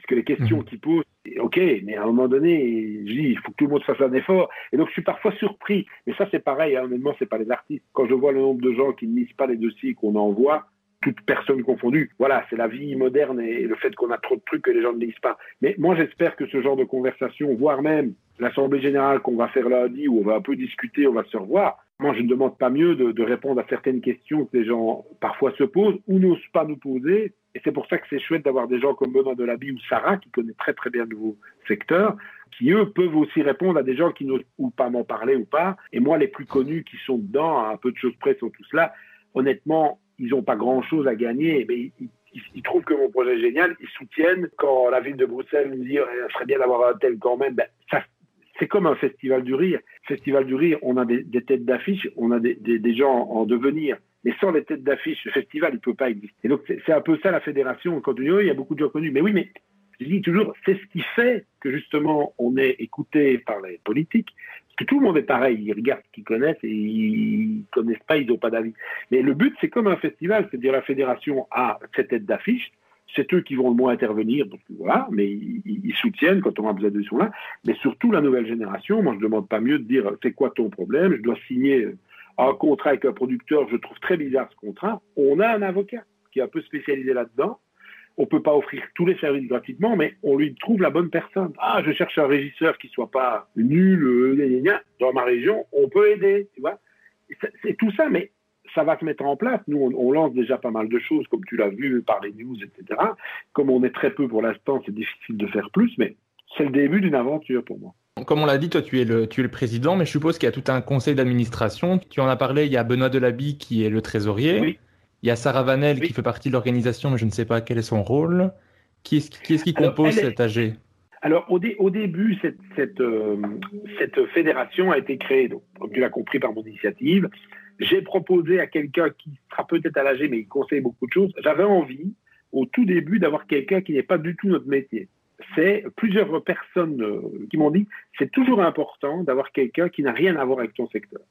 Puisque les questions mmh. qu'ils posent, ok, mais à un moment donné, je dis, il faut que tout le monde fasse un effort. Et donc, je suis parfois surpris. Mais ça, c'est pareil, hein, honnêtement, c'est pas les artistes. Quand je vois le nombre de gens qui ne lisent pas les dossiers qu'on envoie, toutes personnes confondues, voilà, c'est la vie moderne et le fait qu'on a trop de trucs que les gens ne lisent pas. Mais moi, j'espère que ce genre de conversation, voire même l'Assemblée générale qu'on va faire lundi, où on va un peu discuter, on va se revoir, moi, je ne demande pas mieux de, répondre à certaines questions que les gens parfois se posent ou n'osent pas nous poser. Et c'est pour ça que c'est chouette d'avoir des gens comme Benoît Delaby ou Sarah, qui connaissent très très bien le nouveau secteur, qui eux peuvent aussi répondre à des gens qui n'osent ou pas m'en parler ou pas. Et moi, les plus connus qui sont dedans, à un peu de choses près, sont tous là. Honnêtement, ils n'ont pas grand-chose à gagner, mais ils, trouvent que mon projet est génial. Ils soutiennent quand la ville de Bruxelles me dit eh, serait bien d'avoir un tel quand même. Ben, ça, c'est comme un festival du rire. Festival du rire, on a des, têtes d'affiche, on a des, gens en, devenir. Mais sans les têtes d'affiche, ce festival, il ne peut pas exister. donc, c'est un peu ça la fédération. Quand on dit, oh, il y a beaucoup de gens connus. Mais oui, mais je dis toujours, c'est ce qui fait que justement, on est écouté par les politiques. Parce que tout le monde est pareil. Ils regardent ce qu'ils connaissent et ils connaissent pas, ils n'ont pas d'avis. Mais le but, c'est comme un festival. C'est-à-dire, la fédération a cette tête d'affiche c'est eux qui vont le moins intervenir, donc voilà, mais ils, soutiennent quand on a besoin de sont là. Mais surtout la nouvelle génération, moi je ne demande pas mieux de dire c'est quoi ton problème, je dois signer un contrat avec un producteur, je trouve très bizarre ce contrat. On a un avocat qui est un peu spécialisé là-dedans. On ne peut pas offrir tous les services gratuitement, mais on lui trouve la bonne personne. Ah, je cherche un régisseur qui soit pas nul, euh, dans ma région, on peut aider, tu vois. C'est tout ça, mais ça va se mettre en place. Nous, on, lance déjà pas mal de choses, comme tu l'as vu par les news, etc. Comme on est très peu pour l'instant, c'est difficile de faire plus, mais c'est le début d'une aventure pour moi. Comme on l'a dit, toi, tu es, le, tu es le président, mais je suppose qu'il y a tout un conseil d'administration. Tu en as parlé, il y a Benoît Delaby qui est le trésorier. Oui. Il y a Sarah Vanel qui fait partie de l'organisation, mais je ne sais pas quel est son rôle. Qui est-ce qui, qui, compose cet AG alors, au, au, début, cette, cette, euh, cette, fédération a été créée, donc, comme tu l'as compris, par mon initiative. J'ai proposé à quelqu'un qui sera peut-être à l'âge, mais il conseille beaucoup de choses. J'avais envie, au tout début, d'avoir quelqu'un qui n'est pas du tout notre métier. C'est plusieurs personnes euh, qui m'ont dit c'est toujours important d'avoir quelqu'un qui n'a rien à voir avec ton secteur,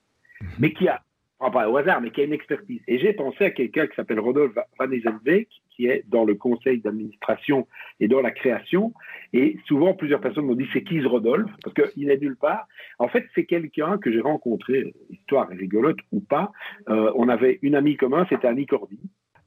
mhm. mais qui a pas au hasard, mais qui a une expertise. Et j'ai pensé à quelqu'un qui s'appelle Rodolphe Van Ezenbeek, qui est dans le conseil d'administration et dans la création. Et souvent, plusieurs personnes m'ont dit, c'est qui ce Rodolphe? Parce qu'il n'est nulle part. En fait, c'est quelqu'un que j'ai rencontré, histoire rigolote ou pas. Euh, on avait une amie commune, c'était Annie Cordy.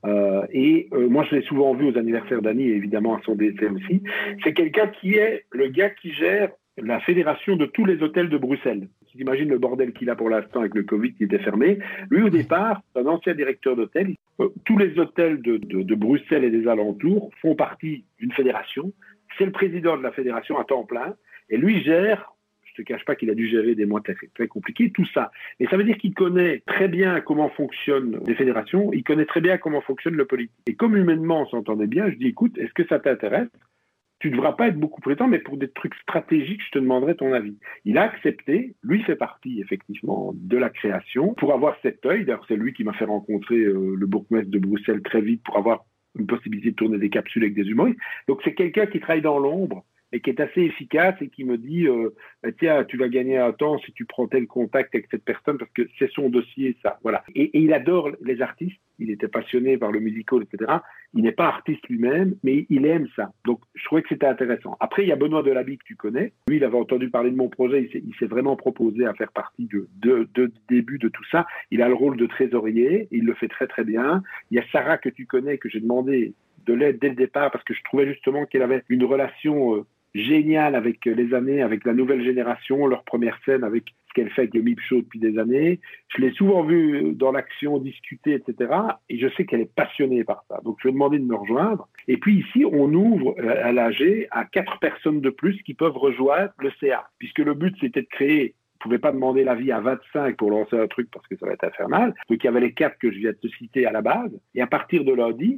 Euh, et euh, moi, je l'ai souvent vu aux anniversaires d'Annie évidemment à son décès aussi. C'est quelqu'un qui est le gars qui gère la fédération de tous les hôtels de Bruxelles. Tu imagines le bordel qu'il a pour l'instant avec le Covid qui était fermé. Lui, au départ, c'est un ancien directeur d'hôtel. Euh, tous les hôtels de, de, de, Bruxelles et des alentours font partie d'une fédération. C'est le président de la fédération à temps plein. Et lui gère je ne te cache pas qu'il a dû gérer des mois très, très compliqués, tout ça. Mais ça veut dire qu'il connaît très bien comment fonctionnent les fédérations, il connaît très bien comment fonctionne le politique. Et comme humainement on s'entendait bien, je dis écoute, est-ce que ça t'intéresse tu ne devras pas être beaucoup présent, mais pour des trucs stratégiques, je te demanderai ton avis. Il a accepté, lui fait partie effectivement de la création, pour avoir cet œil. D'ailleurs, c'est lui qui m'a fait rencontrer euh, le bourgmestre de Bruxelles très vite pour avoir une possibilité de tourner des capsules avec des humoristes. Donc c'est quelqu'un qui travaille dans l'ombre, et qui est assez efficace et qui me dit euh, bah, tiens tu vas gagner un temps si tu prends tel contact avec cette personne parce que c'est son dossier ça voilà et, il adore les artistes il était passionné par le musical etc il n'est pas artiste lui-même mais il aime ça. Donc je trouvais que c'était intéressant. Après il y a Benoît Delaby que tu connais. Lui il avait entendu parler de mon projet. Il s'est vraiment proposé à faire partie de, de, de, début de tout ça. Il a le rôle de trésorier. Il le fait très très bien. Il y a Sarah que tu connais que j'ai demandé de l'aide dès le départ parce que je trouvais justement qu'elle avait une relation euh, génial avec les années, avec la nouvelle génération, leur première scène avec ce qu'elle fait avec le MIP Show depuis des années. Je l'ai souvent vue dans l'action, discuter, etc. Et je sais qu'elle est passionnée par ça. Donc je lui ai demandé de me rejoindre. Et puis ici, on ouvre euh, à l'AG à quatre personnes de plus qui peuvent rejoindre le CA. Puisque le but, c'était de créer vous pouvez pas demander l'avis à 25 pour lancer un truc parce que ça va être infernal. Donc il y avait les quatre que je viens de te citer à la base. Et à partir de lundi.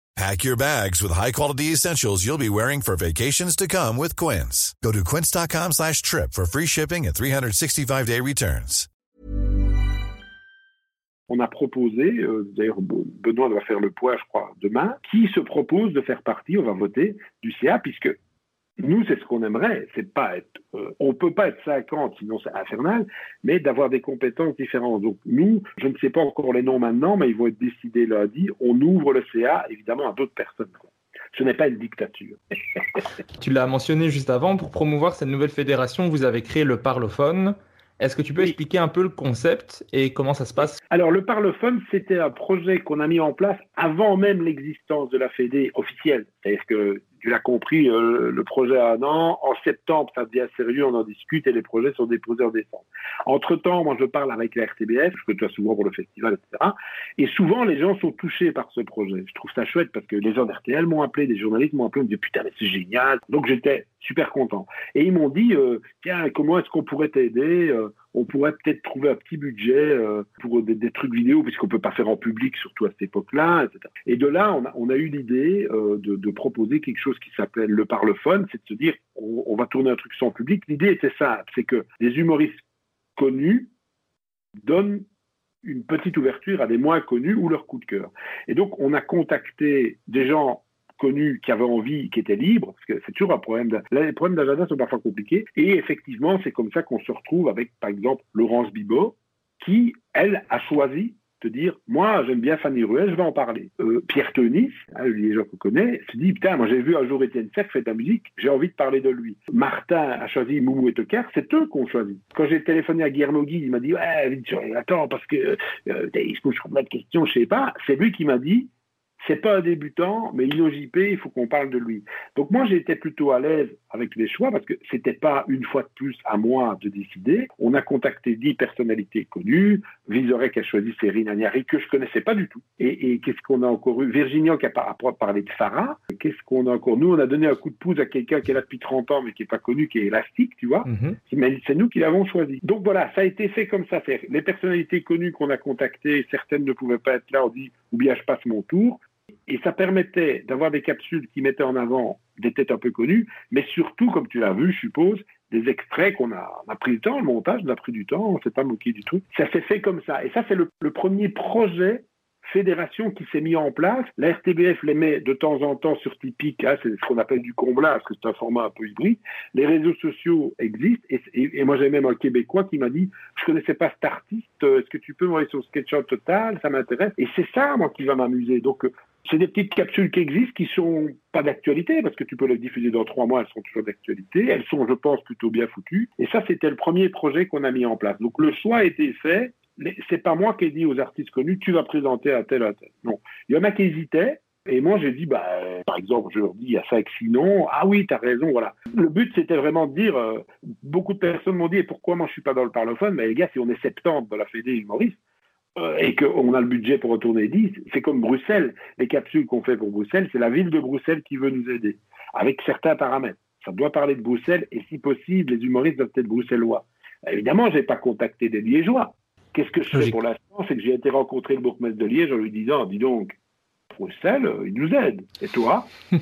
Pack your bags with high-quality essentials you'll be wearing for vacations to come with Quince. Go to quince.com slash trip for free shipping and 365-day returns. On a proposé, euh, d'ailleurs Benoît va faire le poids, je crois, demain, qui se propose de faire partie, on va voter, du CA, puisque nous, c'est ce qu'on aimerait. C'est pas être, euh, on peut pas être 50, sinon c'est infernal, mais d'avoir des compétences différentes. Donc nous, je ne sais pas encore les noms maintenant, mais ils vont être décidés lundi. On ouvre le CA, évidemment, à d'autres personnes. Ce n'est pas une dictature. *laughs* tu l'as mentionné juste avant, pour promouvoir cette nouvelle fédération, vous avez créé le Parlophone. Est-ce que tu peux expliquer un peu le concept et comment ça se passe? Alors, le Parlophone, c'était un projet qu'on a mis en place avant même l'existence de la Fédé officielle. C'est-à-dire que tu l'as compris, euh, le projet a un an. En septembre, ça devient sérieux, on en discute et les projets sont déposés en décembre. Entre-temps, moi, je parle avec la RTBF, je côtoie souvent pour le festival, etc. Et souvent, les gens sont touchés par ce projet. Je trouve ça chouette parce que les gens d'RTL m'ont appelé, des journalistes m'ont appelé, on me dit putain, mais c'est génial. Donc, j'étais super content. Et ils m'ont dit, euh, tiens, comment est-ce qu'on pourrait t'aider euh, On pourrait peut-être trouver un petit budget pour des, trucs vidéo, puisqu'on peut pas faire en public, surtout à cette époque-là, etc. Et de là, on a, eu l'idée de, de proposer quelque chose qui s'appelle le parlophone, c'est de se dire on, va tourner un truc sans public. L'idée était ça, c'est que des humoristes connus donnent une petite ouverture à des moins connus ou leur coup de cœur. Et donc on a contacté des gens connus qui avaient envie, qui étaient libres, parce que c'est toujours un problème. Les problèmes d'agenda sont parfois compliqués. Et effectivement, c'est comme ça qu'on se retrouve avec, par exemple, Laurence Bibot, qui, elle, a choisi te dire, moi, j'aime bien Fanny Ruel, je vais en parler. Euh, Pierre Tenis, hein, les gens qu'on connaît, se dit, putain, moi j'ai vu un jour Étienne Seck faire de la musique, j'ai envie de parler de lui. Martin a choisi Moumou et Tocard, c'est eux qui ont choisi. Quand j'ai téléphoné à Guy, il m'a dit, ouais, attends, parce que, euh, il se pose de questions, je sais pas. C'est lui qui m'a dit, c'est pas un débutant, mais InnoJP, il faut qu'on parle de lui. Donc moi, j'étais plutôt à l'aise avec les choix parce que c'était pas une fois de plus à moi de décider. On a contacté dix personnalités connues. Vizorek a choisi Cyril Agnari que je connaissais pas du tout. Et, qu'est-ce qu'on a encore eu? Virginia qui a parlé de Farah. Qu'est-ce qu'on a encore? Nous, on a donné un coup de pouce à quelqu'un qui est là depuis 30 ans mais qui est pas connu, qui est élastique, tu vois. Mm-hmm. c'est nous qui l'avons choisi. Donc voilà, ça a été fait comme ça. Les personnalités connues qu'on a contactées, certaines ne pouvaient pas être là. On dit ou bien je passe mon tour. Et ça permettait d'avoir des capsules qui mettaient en avant des têtes un peu connues, mais surtout, comme tu l'as vu, je suppose, des extraits qu'on a, pris du temps, le montage, on a pris du temps, on ne s'est pas moqué du tout. Ça s'est fait comme ça. Et ça, c'est le, premier projet fédération qui s'est mis en place. La RTBF les met de temps en temps sur Typique, hein, c'est ce qu'on appelle du comblage, parce que c'est un format un peu hybride. Les réseaux sociaux existent, et, moi j'avais même un Québécois qui m'a dit, je connaissais pas cet artiste, est-ce que tu peux m'envoyer sur SketchUp Total, ça m'intéresse. Et c'est ça, moi, qui va m'amuser. Donc, c'est des petites capsules qui existent, qui sont pas d'actualité, parce que tu peux les diffuser dans trois mois, elles sont toujours d'actualité. Elles sont, je pense, plutôt bien foutues. Et ça, c'était le premier projet qu'on a mis en place. Donc le choix a été fait. C'est pas moi qui ai dit aux artistes connus, tu vas présenter à tel à tel. Non. Il y en a qui hésitaient. Et moi, j'ai dit, bah, par exemple, je leur dis, il y a cinq, six noms. Ah oui, tu as raison, voilà. Le but, c'était vraiment de dire, euh, beaucoup de personnes m'ont dit, et pourquoi moi je suis pas dans le parlophone? Mais les gars, si on est septembre dans la Fédé humoriste, euh, et qu'on a le budget pour retourner 10, c'est comme Bruxelles. Les capsules qu'on fait pour Bruxelles, c'est la ville de Bruxelles qui veut nous aider, avec certains paramètres. Ça doit parler de Bruxelles, et si possible, les humoristes doivent être bruxellois. Évidemment, je n'ai pas contacté des Liégeois. Qu'est-ce que je fais pour l'instant C'est que j'ai été rencontrer le bourgmestre de Liège en lui disant, dis donc, Bruxelles, euh, il nous aide. Et toi *laughs*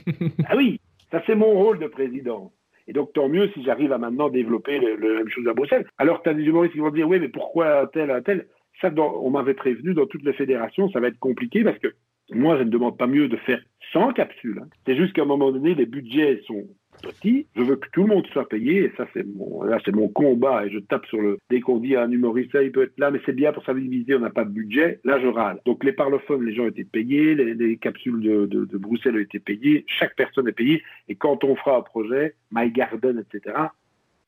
Ah oui, ça c'est mon rôle de président. Et donc, tant mieux si j'arrive à maintenant développer le, même chose à Bruxelles. Alors, tu as des humoristes qui vont dire, oui, mais pourquoi tel, un tel? Ça, on m'avait prévenu dans toutes les fédérations, ça va être compliqué parce que moi, je ne demande pas mieux de faire 100 capsules. Hein. C'est juste qu'à un moment donné, les budgets sont petits. Je veux que tout le monde soit payé. Et ça, c'est mon, combat. Et je tape sur le, dès qu'on dit à un humoriste, il peut être là, mais c'est bien pour visibilité, on n'a pas de budget. Là, je râle. Donc, les parlophones, les gens étaient payés. Les, capsules de, de, Bruxelles ont été payées. Chaque personne est payée. Et quand on fera un projet, My Garden, etc.,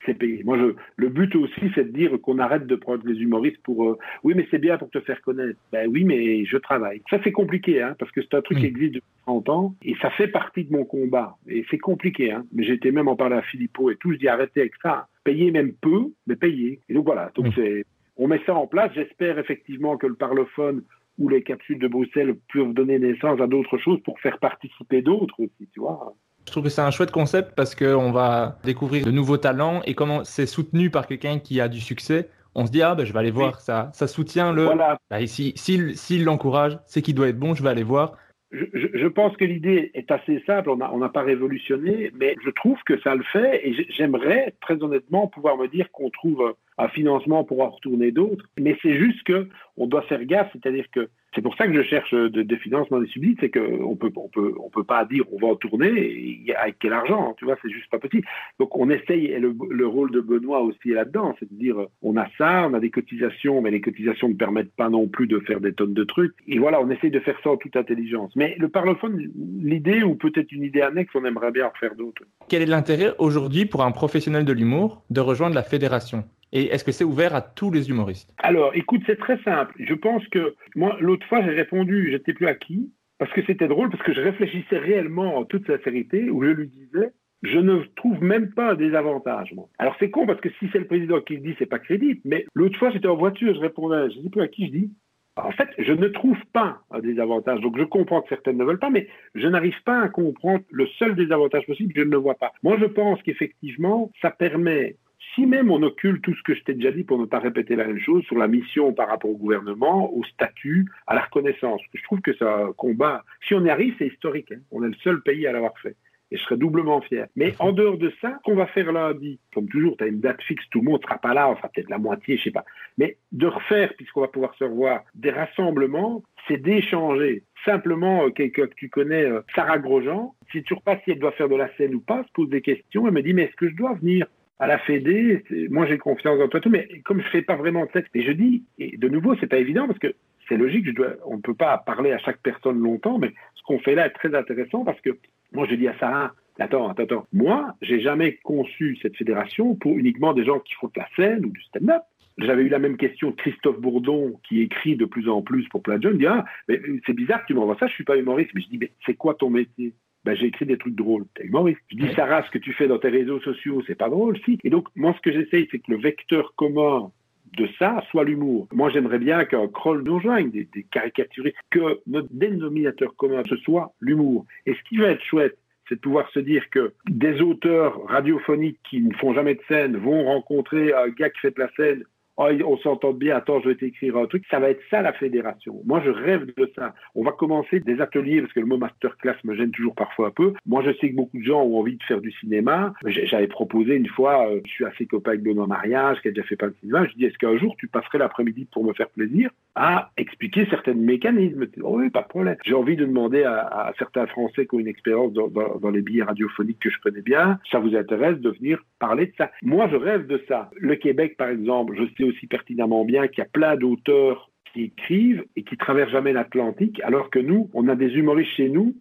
c'est payé. Moi, je, le but aussi, c'est de dire qu'on arrête de prendre les humoristes pour euh, oui, mais c'est bien pour te faire connaître. Ben oui, mais je travaille. Ça, c'est compliqué, hein, parce que c'est un truc qui existe depuis 30 ans et ça fait partie de mon combat. Et c'est compliqué, hein. Mais j'étais même en parler à Philippot et tout. Je dis arrêtez avec ça. Payez même peu, mais payez. Et donc voilà. Donc c'est, on met ça en place. J'espère effectivement que le parlophone ou les capsules de Bruxelles peuvent donner naissance à d'autres choses pour faire participer d'autres aussi, tu vois. Je trouve que c'est un chouette concept parce qu'on va découvrir de nouveaux talents et comment c'est soutenu par quelqu'un qui a du succès, on se dit ah ben je vais aller voir ça, ça soutient le. Voilà. Bah, s'il l'encourage, c'est qu'il doit être bon, je vais aller voir. Je, pense que l'idée est assez simple, on n'a pas révolutionné, mais je trouve que ça le fait et j'aimerais très honnêtement pouvoir me dire qu'on trouve un financement pour en retourner d'autres. Mais c'est juste que on doit faire gaffe, c'est-à-dire que c'est pour ça que je cherche des financements des subsides, c'est qu'on peut, on peut, peut pas dire on va en tourner avec quel argent, tu vois, c'est juste pas possible. Donc on essaye, et le, rôle de Benoît aussi est là-dedans, c'est de dire on a ça, on a des cotisations, mais les cotisations ne permettent pas non plus de faire des tonnes de trucs. Et voilà, on essaye de faire ça en toute intelligence. Mais le parlophone, l'idée, ou peut-être une idée annexe, on aimerait bien en faire d'autres. Quel est l'intérêt aujourd'hui pour un professionnel de l'humour de rejoindre la fédération? Et est-ce que c'est ouvert à tous les humoristes? Alors, écoute, c'est très simple. Je pense que moi, l'autre fois, j'ai répondu, j'étais plus à qui, parce que c'était drôle, parce que je réfléchissais réellement en toute sincérité, où je lui disais, je ne trouve même pas des avantages. Alors c'est con parce que si c'est le président qui le dit, c'est pas crédible. Mais l'autre fois, j'étais en voiture, je répondais, je ne sais plus à qui je dis? En fait, je ne trouve pas des avantages. Donc je comprends que certaines ne veulent pas, mais je n'arrive pas à comprendre le seul désavantage possible, je ne le vois pas. Moi, je pense qu'effectivement, ça permet si même on occulte tout ce que je t'ai déjà dit pour ne pas répéter la même chose sur la mission par rapport au gouvernement, au statut, à la reconnaissance, je trouve que un combat. Si on y arrive, c'est historique. Hein. On est le seul pays à l'avoir fait. Et je serais doublement fier. Mais en dehors de ça, qu'on va faire lundi, comme toujours, tu as une date fixe, tout le monde ne sera pas là, enfin peut-être la moitié, je sais pas. Mais de refaire, puisqu'on va pouvoir se revoir, des rassemblements, c'est d'échanger. Simplement, euh, quelqu'un que tu connais, euh, Sarah Grosjean, si tu repasses si elle doit faire de la scène ou pas, se pose des questions, elle me dit, mais est-ce que je dois venir? À la Fédé, moi j'ai confiance dans toi tout, mais comme je fais pas vraiment de texte, et je dis, et de nouveau, c'est pas évident parce que c'est logique, on ne peut pas parler à chaque personne longtemps, mais ce qu'on fait là est très intéressant parce que moi je dis à Sarah, attends, attends, attends, moi j'ai jamais conçu cette fédération pour uniquement des gens qui font de la scène ou du stand-up. J'avais eu la même question Christophe Bourdon, qui écrit de plus en plus pour plein de jeunes. Il dit, ah, mais c'est bizarre que tu m'envoies ça, je suis pas humoriste. Mais je dis, mais c'est quoi ton métier? Ben, j'ai écrit des trucs drôles. T'es humoriste. Je dis, Sarah, ce que tu fais dans tes réseaux sociaux, c'est pas drôle, si. Et donc, moi, ce que j'essaye, c'est que le vecteur commun de ça soit l'humour. Moi, j'aimerais bien qu'un Kroll nous rejoigne, des, des caricaturistes, que notre dénominateur commun, ce soit l'humour. Et ce qui va être chouette, c'est de pouvoir se dire que des auteurs radiophoniques qui ne font jamais de scène vont rencontrer un gars qui fait de la scène Oh, on s'entend bien, attends, je vais t'écrire un truc. Ça va être ça la fédération. Moi, je rêve de ça. On va commencer des ateliers, parce que le mot masterclass me gêne toujours parfois un peu. Moi, je sais que beaucoup de gens ont envie de faire du cinéma. J'avais proposé une fois, euh, je suis assez copain avec Benoît Mariage, qui a déjà fait pas de cinéma. Je dis, est-ce qu'un jour, tu passerais l'après-midi pour me faire plaisir à expliquer certains mécanismes? Oh Oui, pas de problème. J'ai envie de demander à, certains Français qui ont une expérience dans, dans les billets radiophoniques que je connais bien, ça vous intéresse de venir parler de ça Moi, je rêve de ça. Le Québec, par exemple, je sais aussi pertinemment bien qu'il y a plein d'auteurs qui écrivent et qui traversent jamais l'Atlantique, alors que nous, on a des humoristes chez nous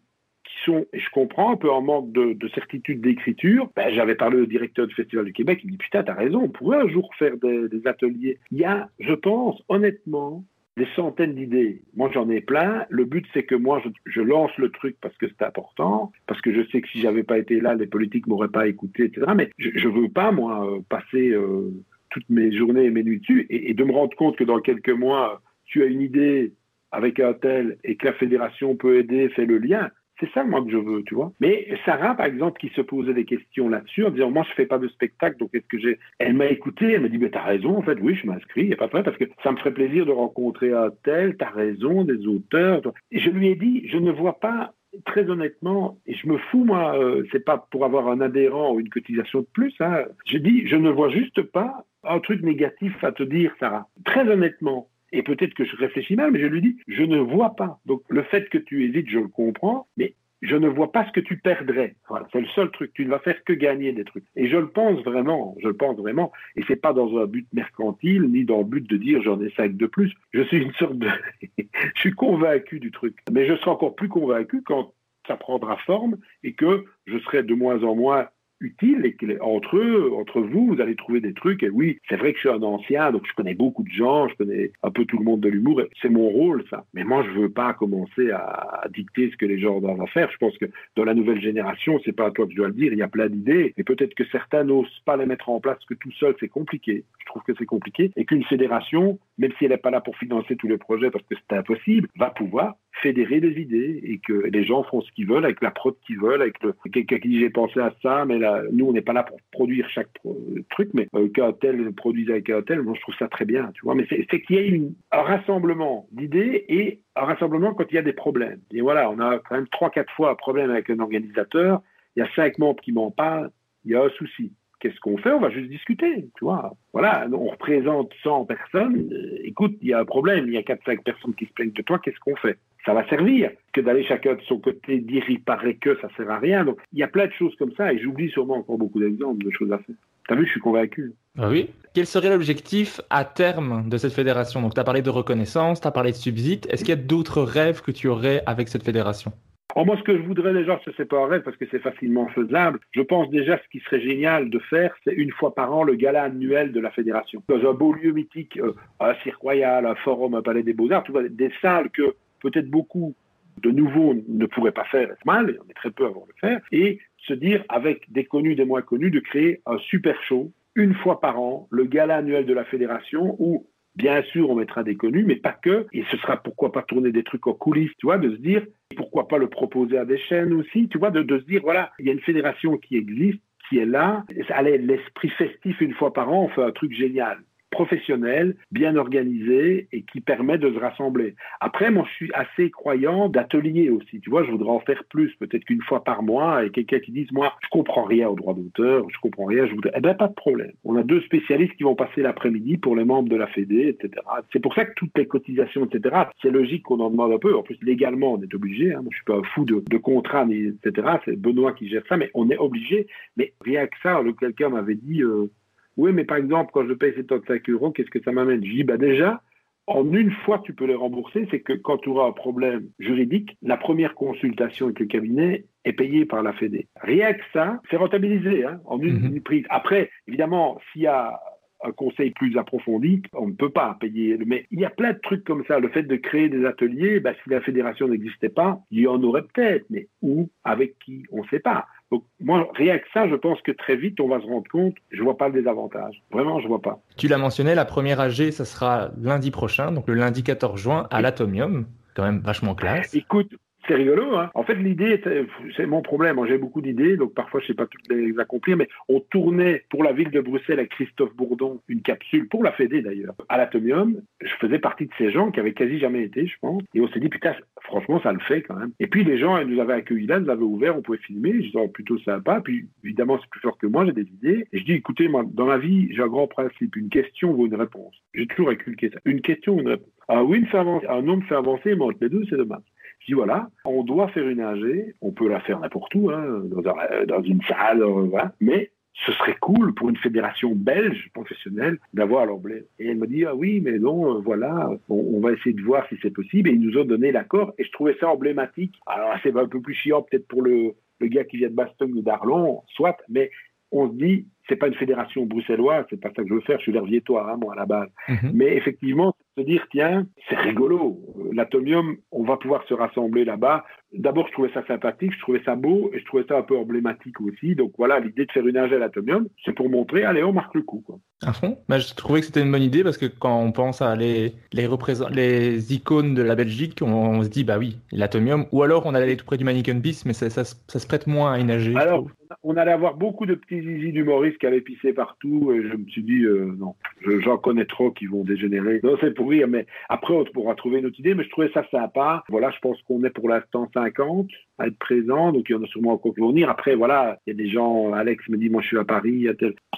qui sont, et je comprends, un peu en manque de, certitude d'écriture. Ben, J'avais parlé au directeur du Festival du Québec, il me dit Putain, t'as raison, on pourrait un jour faire des, ateliers. Il y a, je pense, honnêtement, des centaines d'idées. Moi, j'en ai plein. Le but, c'est que moi, je, lance le truc parce que c'est important, parce que je sais que si j'avais pas été là, les politiques m'auraient pas écouté, etc. Mais je, ne veux pas, moi, euh, passer euh, toutes mes journées et mes nuits dessus et, de me rendre compte que dans quelques mois, tu as une idée avec un tel et que la fédération peut aider, fait le lien. C'est ça, moi, que je veux, tu vois. Mais Sarah, par exemple, qui se posait des questions là-dessus, en disant, moi, je fais pas de spectacle, donc est-ce que j'ai... Elle m'a écouté, elle m'a dit, mais t'as raison, en fait, oui, je m'inscris, il a pas de problème, parce que ça me ferait plaisir de rencontrer un tel, t'as raison, des auteurs. Je lui ai dit, je ne vois pas très honnêtement, et je me fous, moi, euh, c'est pas pour avoir un adhérent ou une cotisation de plus, hein. je dis, je ne vois juste pas un truc négatif à te dire, Sarah. Très honnêtement, et peut-être que je réfléchis mal, mais je lui dis, je ne vois pas. Donc le fait que tu hésites, je le comprends, mais je ne vois pas ce que tu perdrais. Voilà, c'est le seul truc. Tu ne vas faire que gagner des trucs. Et je le pense vraiment. Je le pense vraiment. Et c'est pas dans un but mercantile, ni dans le but de dire j'en ai cinq de plus. Je suis une sorte de, *laughs* je suis convaincu du truc. Mais je serai encore plus convaincu quand ça prendra forme et que je serai de moins en moins utile et que entre eux, entre vous, vous allez trouver des trucs. Et oui, c'est vrai que je suis un ancien, donc je connais beaucoup de gens, je connais un peu tout le monde de l'humour. C'est mon rôle, ça. Mais moi, je veux pas commencer à, dicter ce que les gens doivent faire. Je pense que dans la nouvelle génération, c'est pas à toi que je dois le dire. Il y a plein d'idées et peut-être que certains n'osent pas les mettre en place, que tout seul, c'est compliqué. Je trouve que c'est compliqué et qu'une fédération, même si elle n'est pas là pour financer tous les projets parce que c'est impossible, va pouvoir fédérer des idées et que les gens font ce qu'ils veulent avec la prod qu'ils veulent, avec le quelqu'un qui dit j'ai pensé à ça, mais là, nous on n'est pas là pour produire chaque truc, mais euh, qu'un tel produise avec un tel, moi je trouve ça très bien, tu vois. Mais c'est qu'il y ait un rassemblement d'idées et un rassemblement quand il y a des problèmes. Et voilà, on a quand même trois, quatre fois un problème avec un organisateur, il y a cinq membres qui m'en parlent, il y a un souci qu'est-ce qu'on fait? On va juste discuter, tu vois. Voilà, on représente 100 personnes. Euh, écoute, il y a un problème, il y a 4-5 personnes qui se plaignent de toi, qu'est-ce qu'on fait? Ça va servir. Que d'aller chacun de son côté dire il paraît que ça sert à rien. Donc, il y a plein de choses comme ça et j'oublie sûrement encore beaucoup d'exemples de choses à faire. T'as vu, je suis convaincu. Ah oui. Quel serait l'objectif à terme de cette fédération? Donc, tu as parlé de reconnaissance, tu as parlé de subside. Est-ce qu'il y a d'autres rêves que tu aurais avec cette fédération? Moi, ce que je voudrais c'est pas un rêve parce que c'est facilement faisable. Je pense déjà ce qui serait génial de faire, c'est une fois par an le gala annuel de la fédération. Dans un beau lieu mythique, euh, un cirque royal, un forum, un palais des beaux-arts, des salles que peut-être beaucoup de nouveaux ne pourraient pas faire mal, et on est très peu avant de le faire, et se dire avec des connus, des moins connus, de créer un super show une fois par an, le gala annuel de la fédération où Bien sûr, on mettra des connus, mais pas que. Et ce sera pourquoi pas tourner des trucs en coulisses, tu vois, de se dire, pourquoi pas le proposer à des chaînes aussi, tu vois, de, de se dire, voilà, il y a une fédération qui existe, qui est là. Allez, l'esprit festif une fois par an, on fait un truc génial professionnel, bien organisé et qui permet de se rassembler. Après, moi, je suis assez croyant d'ateliers aussi. Tu vois, je voudrais en faire plus, peut-être qu'une fois par mois, et quelqu'un qui dise, moi, je comprends rien au droit d'auteur, je comprends rien, je voudrais... Eh ben, pas de problème. On a deux spécialistes qui vont passer l'après-midi pour les membres de la Fédé, etc. C'est pour ça que toutes les cotisations, etc., c'est logique qu'on en demande un peu. En plus, légalement, on est obligé. Hein. Moi, je suis pas un fou de, de contrats, etc. C'est Benoît qui gère ça, mais on est obligé. Mais rien que ça, quelqu'un m'avait dit, euh, oui, mais par exemple, quand je paye ces 35 euros, qu'est-ce que ça m'amène? Je dis, bah déjà, en une fois, tu peux les rembourser. C'est que quand tu auras un problème juridique, la première consultation avec le cabinet est payée par la Fédé. Rien que ça, c'est rentabilisé hein, en une, mhm. prise. Après, évidemment, s'il y a un conseil plus approfondi, on ne peut pas payer. Mais il y a plein de trucs comme ça. Le fait de créer des ateliers, bah, si la fédération n'existait pas, il y en aurait peut-être, mais où, avec qui, on ne sait pas. Donc, moi, rien que ça, je pense que très vite, on va se rendre compte, je vois pas le désavantage. Vraiment, je vois pas. Tu l'as mentionné, la première AG, ça sera lundi prochain, donc le lundi 14 juin à l'Atomium. Quand même vachement classe. Écoute, c'est rigolo, hein En fait, l'idée, c'est mon problème. J'ai beaucoup d'idées, donc parfois je sais pas toutes les accomplir, mais on tournait pour la ville de Bruxelles à Christophe Bourdon une capsule, pour la Fédé d'ailleurs, à l'Atomium. Je faisais partie de ces gens qui avaient quasi jamais été, je pense. Et on s'est dit, putain, franchement, ça le fait quand même. Et puis les gens, ils nous avaient accueillis là, nous avaient ouvert, on pouvait filmer. Je disais, oh, plutôt sympa. Puis évidemment, c'est plus fort que moi, j'ai des idées. Et je dis, écoutez, moi, dans la vie, j'ai un grand principe. Une question vaut une réponse. J'ai toujours inculqué ça. Une question, une réponse. Un oui fait avancer, un non me fait avancer, mais entre les deux, c'est dommage. Voilà, on doit faire une AG, on peut la faire n'importe où, hein, dans, une salle, voilà, mais ce serait cool pour une fédération belge professionnelle d'avoir l'emblème. Et elle me dit ah oui, mais non, euh, voilà, on, va essayer de voir si c'est possible. Et ils nous ont donné l'accord, et je trouvais ça emblématique. Alors c'est un peu plus chiant peut-être pour le, le gars qui vient de Bastogne ou d'Arlon, soit, mais on se dit c'est pas une fédération bruxelloise, c'est pas ça que je veux faire, je suis l'herviétois, hein, moi, à la base. Mhm. Mais effectivement, se dire, tiens, c'est rigolo, l'atomium, on va pouvoir se rassembler là-bas. D'abord, je trouvais ça sympathique, je trouvais ça beau, et je trouvais ça un peu emblématique aussi. Donc voilà, l'idée de faire une AG à l'atomium, c'est pour montrer, allez, on marque le coup. Quoi. À fond bah, Je trouvais que c'était une bonne idée, parce que quand on pense à les, les, les icônes de la Belgique, on, se dit, bah oui, l'atomium, ou alors on allait aller tout près du Mannequin Beast, mais ça, ça, se prête moins à une AG. Alors, on allait avoir beaucoup de petits zizi d'humoristes qui avaient pissé partout, et je me suis dit, euh, non, j'en connais trop qui vont dégénérer. Non, c'est pour mais après, on pourra trouver une autre idée, mais je trouvais ça sympa. Voilà, je pense qu'on est pour l'instant 50 à être présent, donc il y en a sûrement encore qui vont venir. Après, voilà, il y a des gens, Alex me dit, moi je suis à Paris,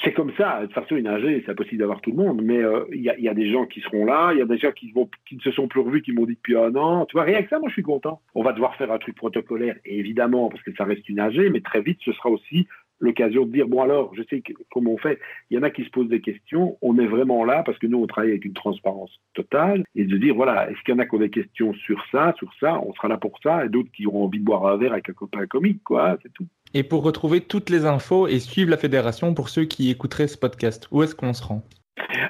c'est comme ça. De toute façon, une AG, c'est impossible d'avoir tout le monde, mais euh, il, y a, des gens qui seront là, il y a des gens qui, qui ne se sont plus revus, qui m'ont dit depuis un an. Tu vois, rien que ça, moi je suis content. On va devoir faire un truc protocolaire, évidemment, parce que ça reste une AG, mais très vite, ce sera aussi l'occasion de dire bon alors, je sais comment on fait. Il y en a qui se posent des questions. On est vraiment là parce que nous on travaille avec une transparence totale et de dire voilà, est-ce qu'il y en a qui ont des questions sur ça, sur ça, on sera là pour ça, et d'autres qui auront envie de boire un verre avec un copain comique, quoi, c'est tout. Et pour retrouver toutes les infos et suivre la fédération pour ceux qui écouteraient ce podcast, où est-ce qu'on se rend?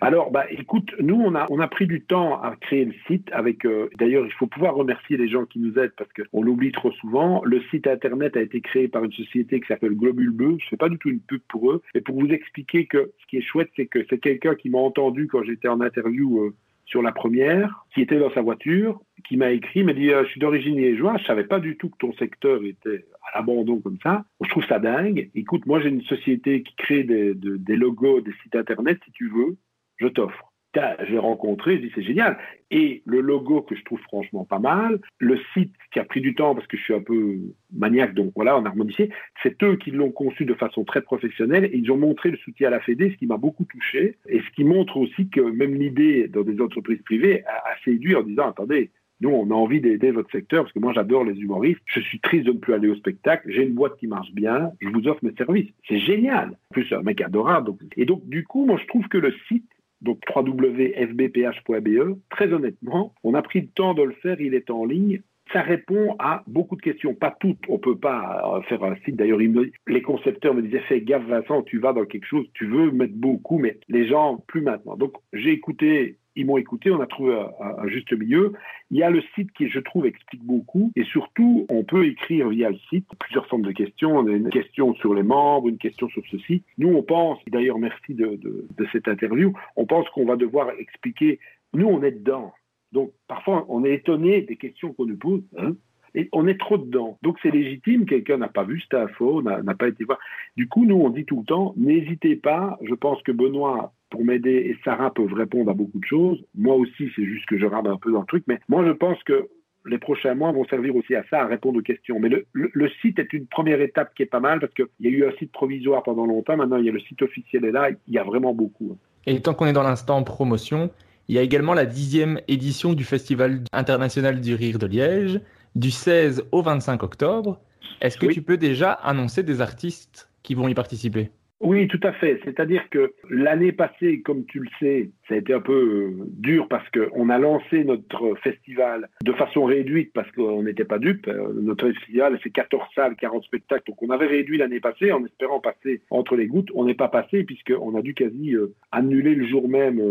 Alors, bah, écoute, nous, on a, on a pris du temps à créer le site avec, euh, d'ailleurs, il faut pouvoir remercier les gens qui nous aident parce qu'on l'oublie trop souvent. Le site internet a été créé par une société qui s'appelle Globule Bleu. Je fais pas du tout une pub pour eux. Et pour vous expliquer que ce qui est chouette, c'est que c'est quelqu'un qui m'a entendu quand j'étais en interview euh, sur la première, qui était dans sa voiture, qui m'a écrit, m'a dit euh, Je suis d'origine liégeoise, je savais pas du tout que ton secteur était à l'abandon comme ça. Je trouve ça dingue. Écoute, moi j'ai une société qui crée des, logos, des sites internet, si tu veux je t'offre. J'ai rencontré, je dis c'est génial. Et le logo que je trouve franchement pas mal, le site qui a pris du temps parce que je suis un peu maniaque, donc voilà, en harmonisé, c'est eux qui l'ont conçu de façon très professionnelle et ils ont montré le soutien à la Fédé, ce qui m'a beaucoup touché et ce qui montre aussi que même l'idée dans des entreprises privées a, séduit en disant attendez, nous, on a envie d'aider votre secteur parce que moi, j'adore les humoristes. Je suis triste de ne plus aller au spectacle. J'ai une boîte qui marche bien. Je vous offre mes services. C'est génial. En plus, c'est un mec adorable. Et donc, du coup, moi, je trouve que le site donc www.fbph.be. Très honnêtement, on a pris le temps de le faire, il est en ligne. Ça répond à beaucoup de questions, pas toutes. On peut pas euh, faire un site. D'ailleurs, les concepteurs me disaient fais gaffe, Vincent, tu vas dans quelque chose, tu veux mettre beaucoup, mais les gens plus maintenant. Donc, j'ai écouté ils m'ont écouté, on a trouvé un, juste milieu. Il y a le site qui, je trouve, explique beaucoup. Et surtout, on peut écrire via le site plusieurs formes de questions. On a une question sur les membres, une question sur ceci. Nous, on pense, d'ailleurs, merci de, cette interview, on pense qu'on va devoir expliquer. Nous, on est dedans. Donc, parfois, on est étonné des questions qu'on nous pose. Hein. Et on est trop dedans. Donc c'est légitime, quelqu'un n'a pas vu cette info, n'a pas été voir. Du coup, nous, on dit tout le temps, n'hésitez pas, je pense que Benoît pour m'aider et Sarah peuvent répondre à beaucoup de choses. Moi aussi, c'est juste que je rame un peu dans le truc, mais moi je pense que les prochains mois vont servir aussi à ça, à répondre aux questions. Mais le, site est une première étape qui est pas mal parce qu'il y a eu un site provisoire pendant longtemps, maintenant il y a le site officiel et là, il y a vraiment beaucoup. Et tant qu'on est dans l'instant promotion, il y a également la dixième édition du Festival international du rire de Liège, du 16 au 25 octobre. Est-ce que tu peux déjà annoncer des artistes qui vont y participer? Oui, tout à fait. C'est-à-dire que l'année passée, comme tu le sais, ça a été un peu euh, dur parce qu'on a lancé notre festival de façon réduite parce qu'on n'était pas dupes. Euh, notre festival, c'est 14 salles, 40 spectacles. Donc on avait réduit l'année passée en espérant passer entre les gouttes. On n'est pas passé puisqu'on a dû quasi euh, annuler le jour même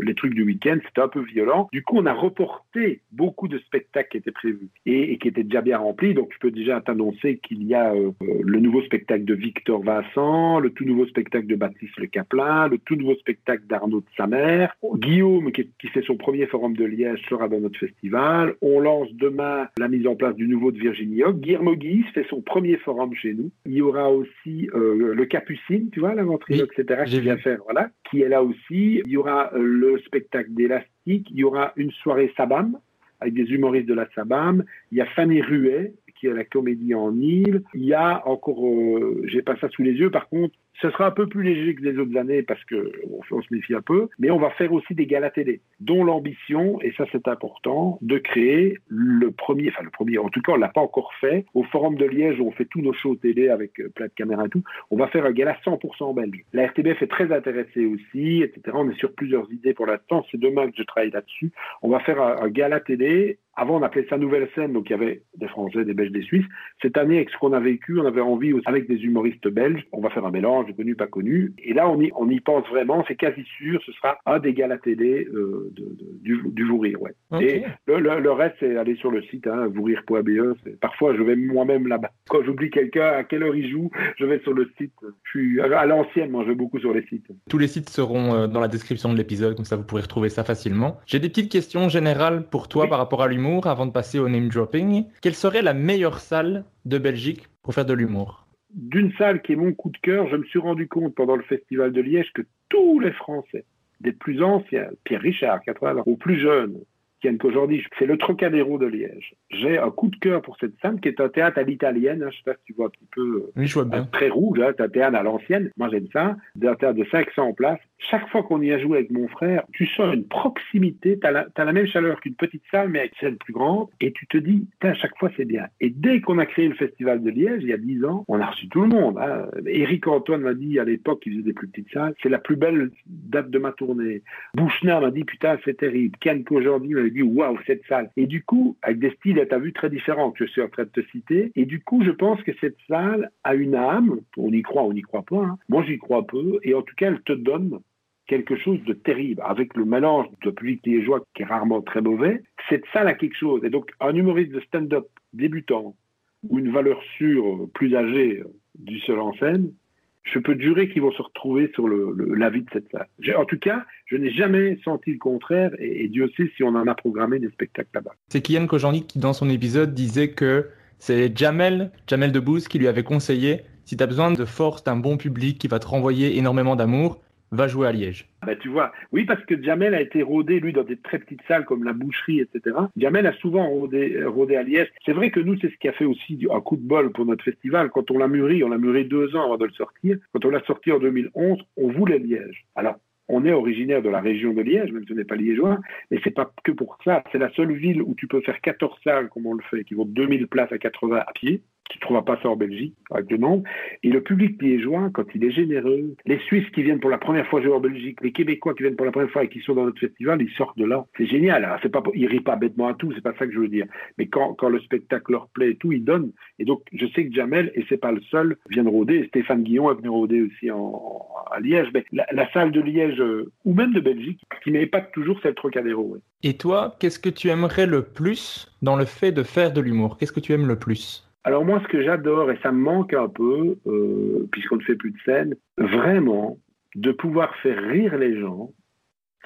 les trucs du week-end. C'était un peu violent. Du coup, on a reporté beaucoup de spectacles qui étaient prévus et, qui étaient déjà bien remplis. Donc je peux déjà t'annoncer qu'il y a le nouveau spectacle de Victor Vincent, tout nouveau spectacle de Baptiste Le Caplin, le tout nouveau spectacle d'Arnaud de Samer. Guillaume, qui, fait son premier forum de Liège, sera dans notre festival. On lance demain la mise en place du nouveau de Virginie Hoc. Guillermo Guis fait son premier forum chez nous. Il y aura aussi euh, le Capucine, tu vois, la oui, etc., qui vient faire, voilà, qui est là aussi. Il y aura euh, le spectacle d'Élastique. Il y aura une soirée Sabam avec des humoristes de la Sabam. Il y a Fanny Ruet, qui est la comédie en île. Il y a encore, euh, j'ai pas ça sous les yeux, par contre, ce sera un peu plus léger que les autres années parce que on, se méfie un peu, mais on va faire aussi des galas télé, dont l'ambition, et ça c'est important, de créer le premier, enfin le premier, en tout cas on l'a pas encore fait, au Forum de Liège où on fait tous nos shows télé avec euh, plein de caméras et tout, on va faire un gala 100% belge. La RTBF est très intéressée aussi, etc. On est sur plusieurs idées pour l'instant, c'est demain que je travaille là-dessus. On va faire un, un gala télé avant, on appelait ça Nouvelle Scène, donc il y avait des Français, des Belges, des Suisses. Cette année, avec ce qu'on a vécu, on avait envie, avec des humoristes belges, on va faire un mélange de connus, pas connus. Et là, on y, on y pense vraiment, c'est quasi sûr, ce sera un des gars à télé euh, de, du, du Vourir. Ouais. Et le, le, reste, c'est aller sur le site, hein, vourir.be. Parfois, je vais moi-même là-bas. Quand j'oublie quelqu'un, à quelle heure il joue, je vais sur le site. Je suis à l'ancienne, moi, je vais beaucoup sur les sites. Tous les sites seront euh, dans la description de l'épisode, comme ça vous pourrez retrouver ça facilement. J'ai des petites questions générales pour toi par rapport à l'humour avant de passer au name dropping. Quelle serait la meilleure salle de Belgique pour faire de l'humour? D'une salle qui est mon coup de cœur, je me suis rendu compte pendant le festival de Liège que tous les Français, des plus anciens, Pierre Richard, 80 ans, aux plus jeunes, tiennent qu'aujourd'hui, c'est le Trocadéro de Liège. J'ai un coup de cœur pour cette salle qui est un théâtre à l'italienne. Hein, je sais pas si tu vois un petit peu. Oui, je vois bien. Très rouge, hein, un théâtre à l'ancienne. Moi, j'aime ça. Un théâtre de 500 places chaque fois qu'on y a joué avec mon frère, tu sens une proximité, tu as, la même chaleur qu'une petite salle, mais avec celle plus grande, et tu te dis, à chaque fois c'est bien. Et dès qu'on a créé le Festival de Liège, il y a dix ans, on a reçu tout le monde. Hein. Éric Antoine m'a dit à l'époque, il faisait des plus petites salles, c'est la plus belle date de ma tournée. Bouchner m'a dit, putain, c'est terrible. Ken aujourd'hui m'a dit, waouh, cette salle. Et du coup, avec des styles, as vu, très différents que je suis en train de te citer, et du coup, je pense que cette salle a une âme, on y croit, on n'y croit pas, hein. moi j'y crois peu, et en tout cas, elle te donne quelque chose de terrible. Avec le mélange de public liégeois qui est rarement très mauvais, cette salle a quelque chose. Et donc, un humoriste de stand-up débutant ou une valeur sûre plus âgée du seul en scène, je peux jurer qu'ils vont se retrouver sur le, la vie de cette salle. En tout cas, je n'ai jamais senti le contraire et, Dieu sait si on en a programmé des spectacles là-bas. C'est Kian Kojandi qui, dans son épisode, disait que c'est Jamel, Jamel Debbouze, qui lui avait conseillé si tu as besoin de force, d'un bon public qui va te renvoyer énormément d'amour, va jouer à Liège. Bah, tu vois, oui, parce que Jamel a été rodé, lui, dans des très petites salles comme la boucherie, etc. Jamel a souvent rodé, rodé à Liège. C'est vrai que nous, c'est ce qui a fait aussi un coup de bol pour notre festival. Quand on l'a mûri, on l'a mûri deux ans avant de le sortir. Quand on l'a sorti en 2011, on voulait Liège. Alors, on est originaire de la région de Liège, même si on n'est pas liégeois, mais c'est pas que pour ça. C'est la seule ville où tu peux faire 14 salles, comme on le fait, qui vaut 2000 places à 80 à pied. Tu ne trouveras pas ça en Belgique, avec le nombre. Et le public liégeois, quand il est généreux, les Suisses qui viennent pour la première fois jouer en Belgique, les Québécois qui viennent pour la première fois et qui sont dans notre festival, ils sortent de là. C'est génial. Alors, c'est pas, ils rient pas bêtement à tout, c'est pas ça que je veux dire. Mais quand, quand le spectacle leur plaît et tout, ils donnent. Et donc, je sais que Jamel, et c'est pas le seul, vient de rôder. Stéphane Guillon est venu rôder aussi en, à Liège. Mais la, salle de Liège, euh, ou même de Belgique, qui pas toujours, c'est le Trocadéro. Et toi, qu'est-ce que tu aimerais le plus dans le fait de faire de l'humour? Qu'est-ce que tu aimes le plus? Alors moi, ce que j'adore, et ça me manque un peu, euh, puisqu'on ne fait plus de scène, vraiment, de pouvoir faire rire les gens.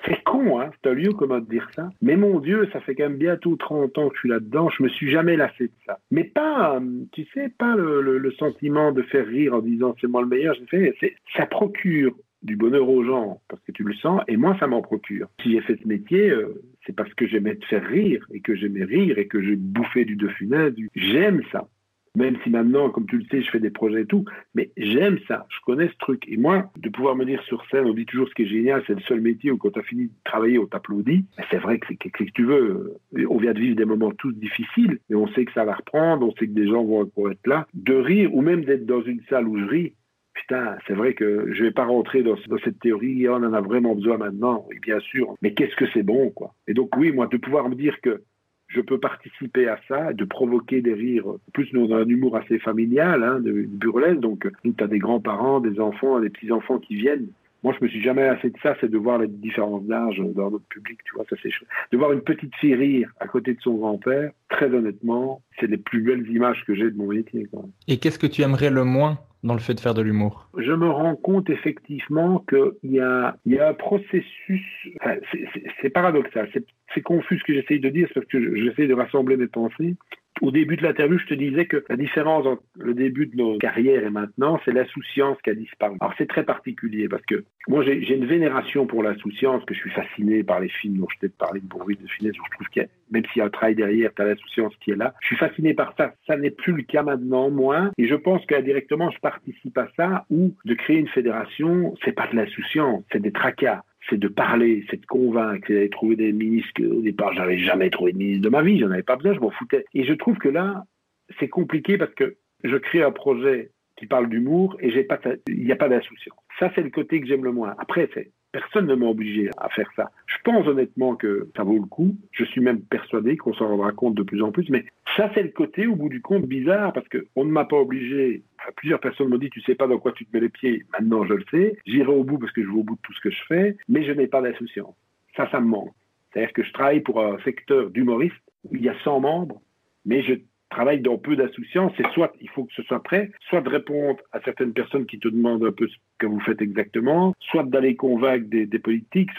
C'est con, hein, c'est un lieu comment de dire ça. Mais mon Dieu, ça fait quand même bientôt 30 ans que je suis là-dedans, je me suis jamais lassé de ça. Mais pas, tu sais, pas le, sentiment de faire rire en disant c'est moi le meilleur, fait, ça procure du bonheur aux gens parce que tu le sens et moi ça m'en procure. Si j'ai fait ce métier, euh, c'est parce que j'aimais te faire rire et que j'aimais rire et que je bouffais du Dauphinet. Du... J'aime ça. Même si maintenant, comme tu le sais, je fais des projets et tout, mais j'aime ça, je connais ce truc. Et moi, de pouvoir me dire sur scène, on dit toujours ce qui est génial, c'est le seul métier où quand tu as fini de travailler, on t'applaudit. C'est vrai que c'est que, que tu veux, on vient de vivre des moments tous difficiles, mais on sait que ça va reprendre, on sait que des gens vont, être là. De rire, ou même d'être dans une salle où je ris, putain, c'est vrai que je vais pas rentrer dans, cette théorie, on en a vraiment besoin maintenant, oui, bien sûr, mais qu'est-ce que c'est bon, quoi. Et donc, oui, moi, de pouvoir me dire que je peux participer à ça, de provoquer des rires. En plus, nous, on un humour assez familial, hein, de, burlesque, donc nous, tu as des grands-parents, des enfants, des petits-enfants qui viennent. Moi, je me suis jamais assez de ça, c'est de voir les différences d'âge dans notre public, tu vois, ça c'est chouette. De voir une petite fille rire à côté de son grand-père, très honnêtement, c'est les plus belles images que j'ai de mon métier. Et qu'est-ce que tu aimerais le moins dans le fait de faire de l'humour Je me rends compte effectivement qu'il y a, y a un processus, c'est paradoxal, c'est confus ce que j'essaye de dire, parce que j'essaye de rassembler mes pensées. Au début de l'interview, je te disais que la différence entre le début de nos carrières et maintenant, c'est l'insouciance qui a disparu. Alors c'est très particulier parce que moi j'ai une vénération pour l'insouciance, que je suis fasciné par les films dont je t'ai parlé de Bourville, de Finesse, où je trouve qu'il y a, même s'il y a un travail derrière, tu as l'insouciance qui est là. Je suis fasciné par ça. Ça n'est plus le cas maintenant, moins. Et je pense qu'indirectement, je participe à ça, ou de créer une fédération, c'est pas de l'insouciance, c'est des tracas c'est de parler, c'est de convaincre, c'est d'aller trouver des ministres Au départ j'avais jamais trouvé de ministre de ma vie, j'en avais pas besoin, je m'en foutais. Et je trouve que là, c'est compliqué parce que je crée un projet qui parle d'humour et il n'y a pas d'insouciance. Ça, c'est le côté que j'aime le moins. Après, c'est Personne ne m'a obligé à faire ça. Je pense honnêtement que ça vaut le coup. Je suis même persuadé qu'on s'en rendra compte de plus en plus. Mais ça, c'est le côté, au bout du compte, bizarre, parce qu'on ne m'a pas obligé. plusieurs personnes m'ont dit, tu sais pas dans quoi tu te mets les pieds. Maintenant, je le sais. J'irai au bout parce que je vais au bout de tout ce que je fais. Mais je n'ai pas d'insouciance. Ça, ça me manque. C'est-à-dire que je travaille pour un secteur d'humoristes où il y a 100 membres, mais je travaille dans peu d'insouciance, c'est soit il faut que ce soit prêt, soit de répondre à certaines personnes qui te demandent un peu ce que vous faites exactement, soit d'aller convaincre des, politiques.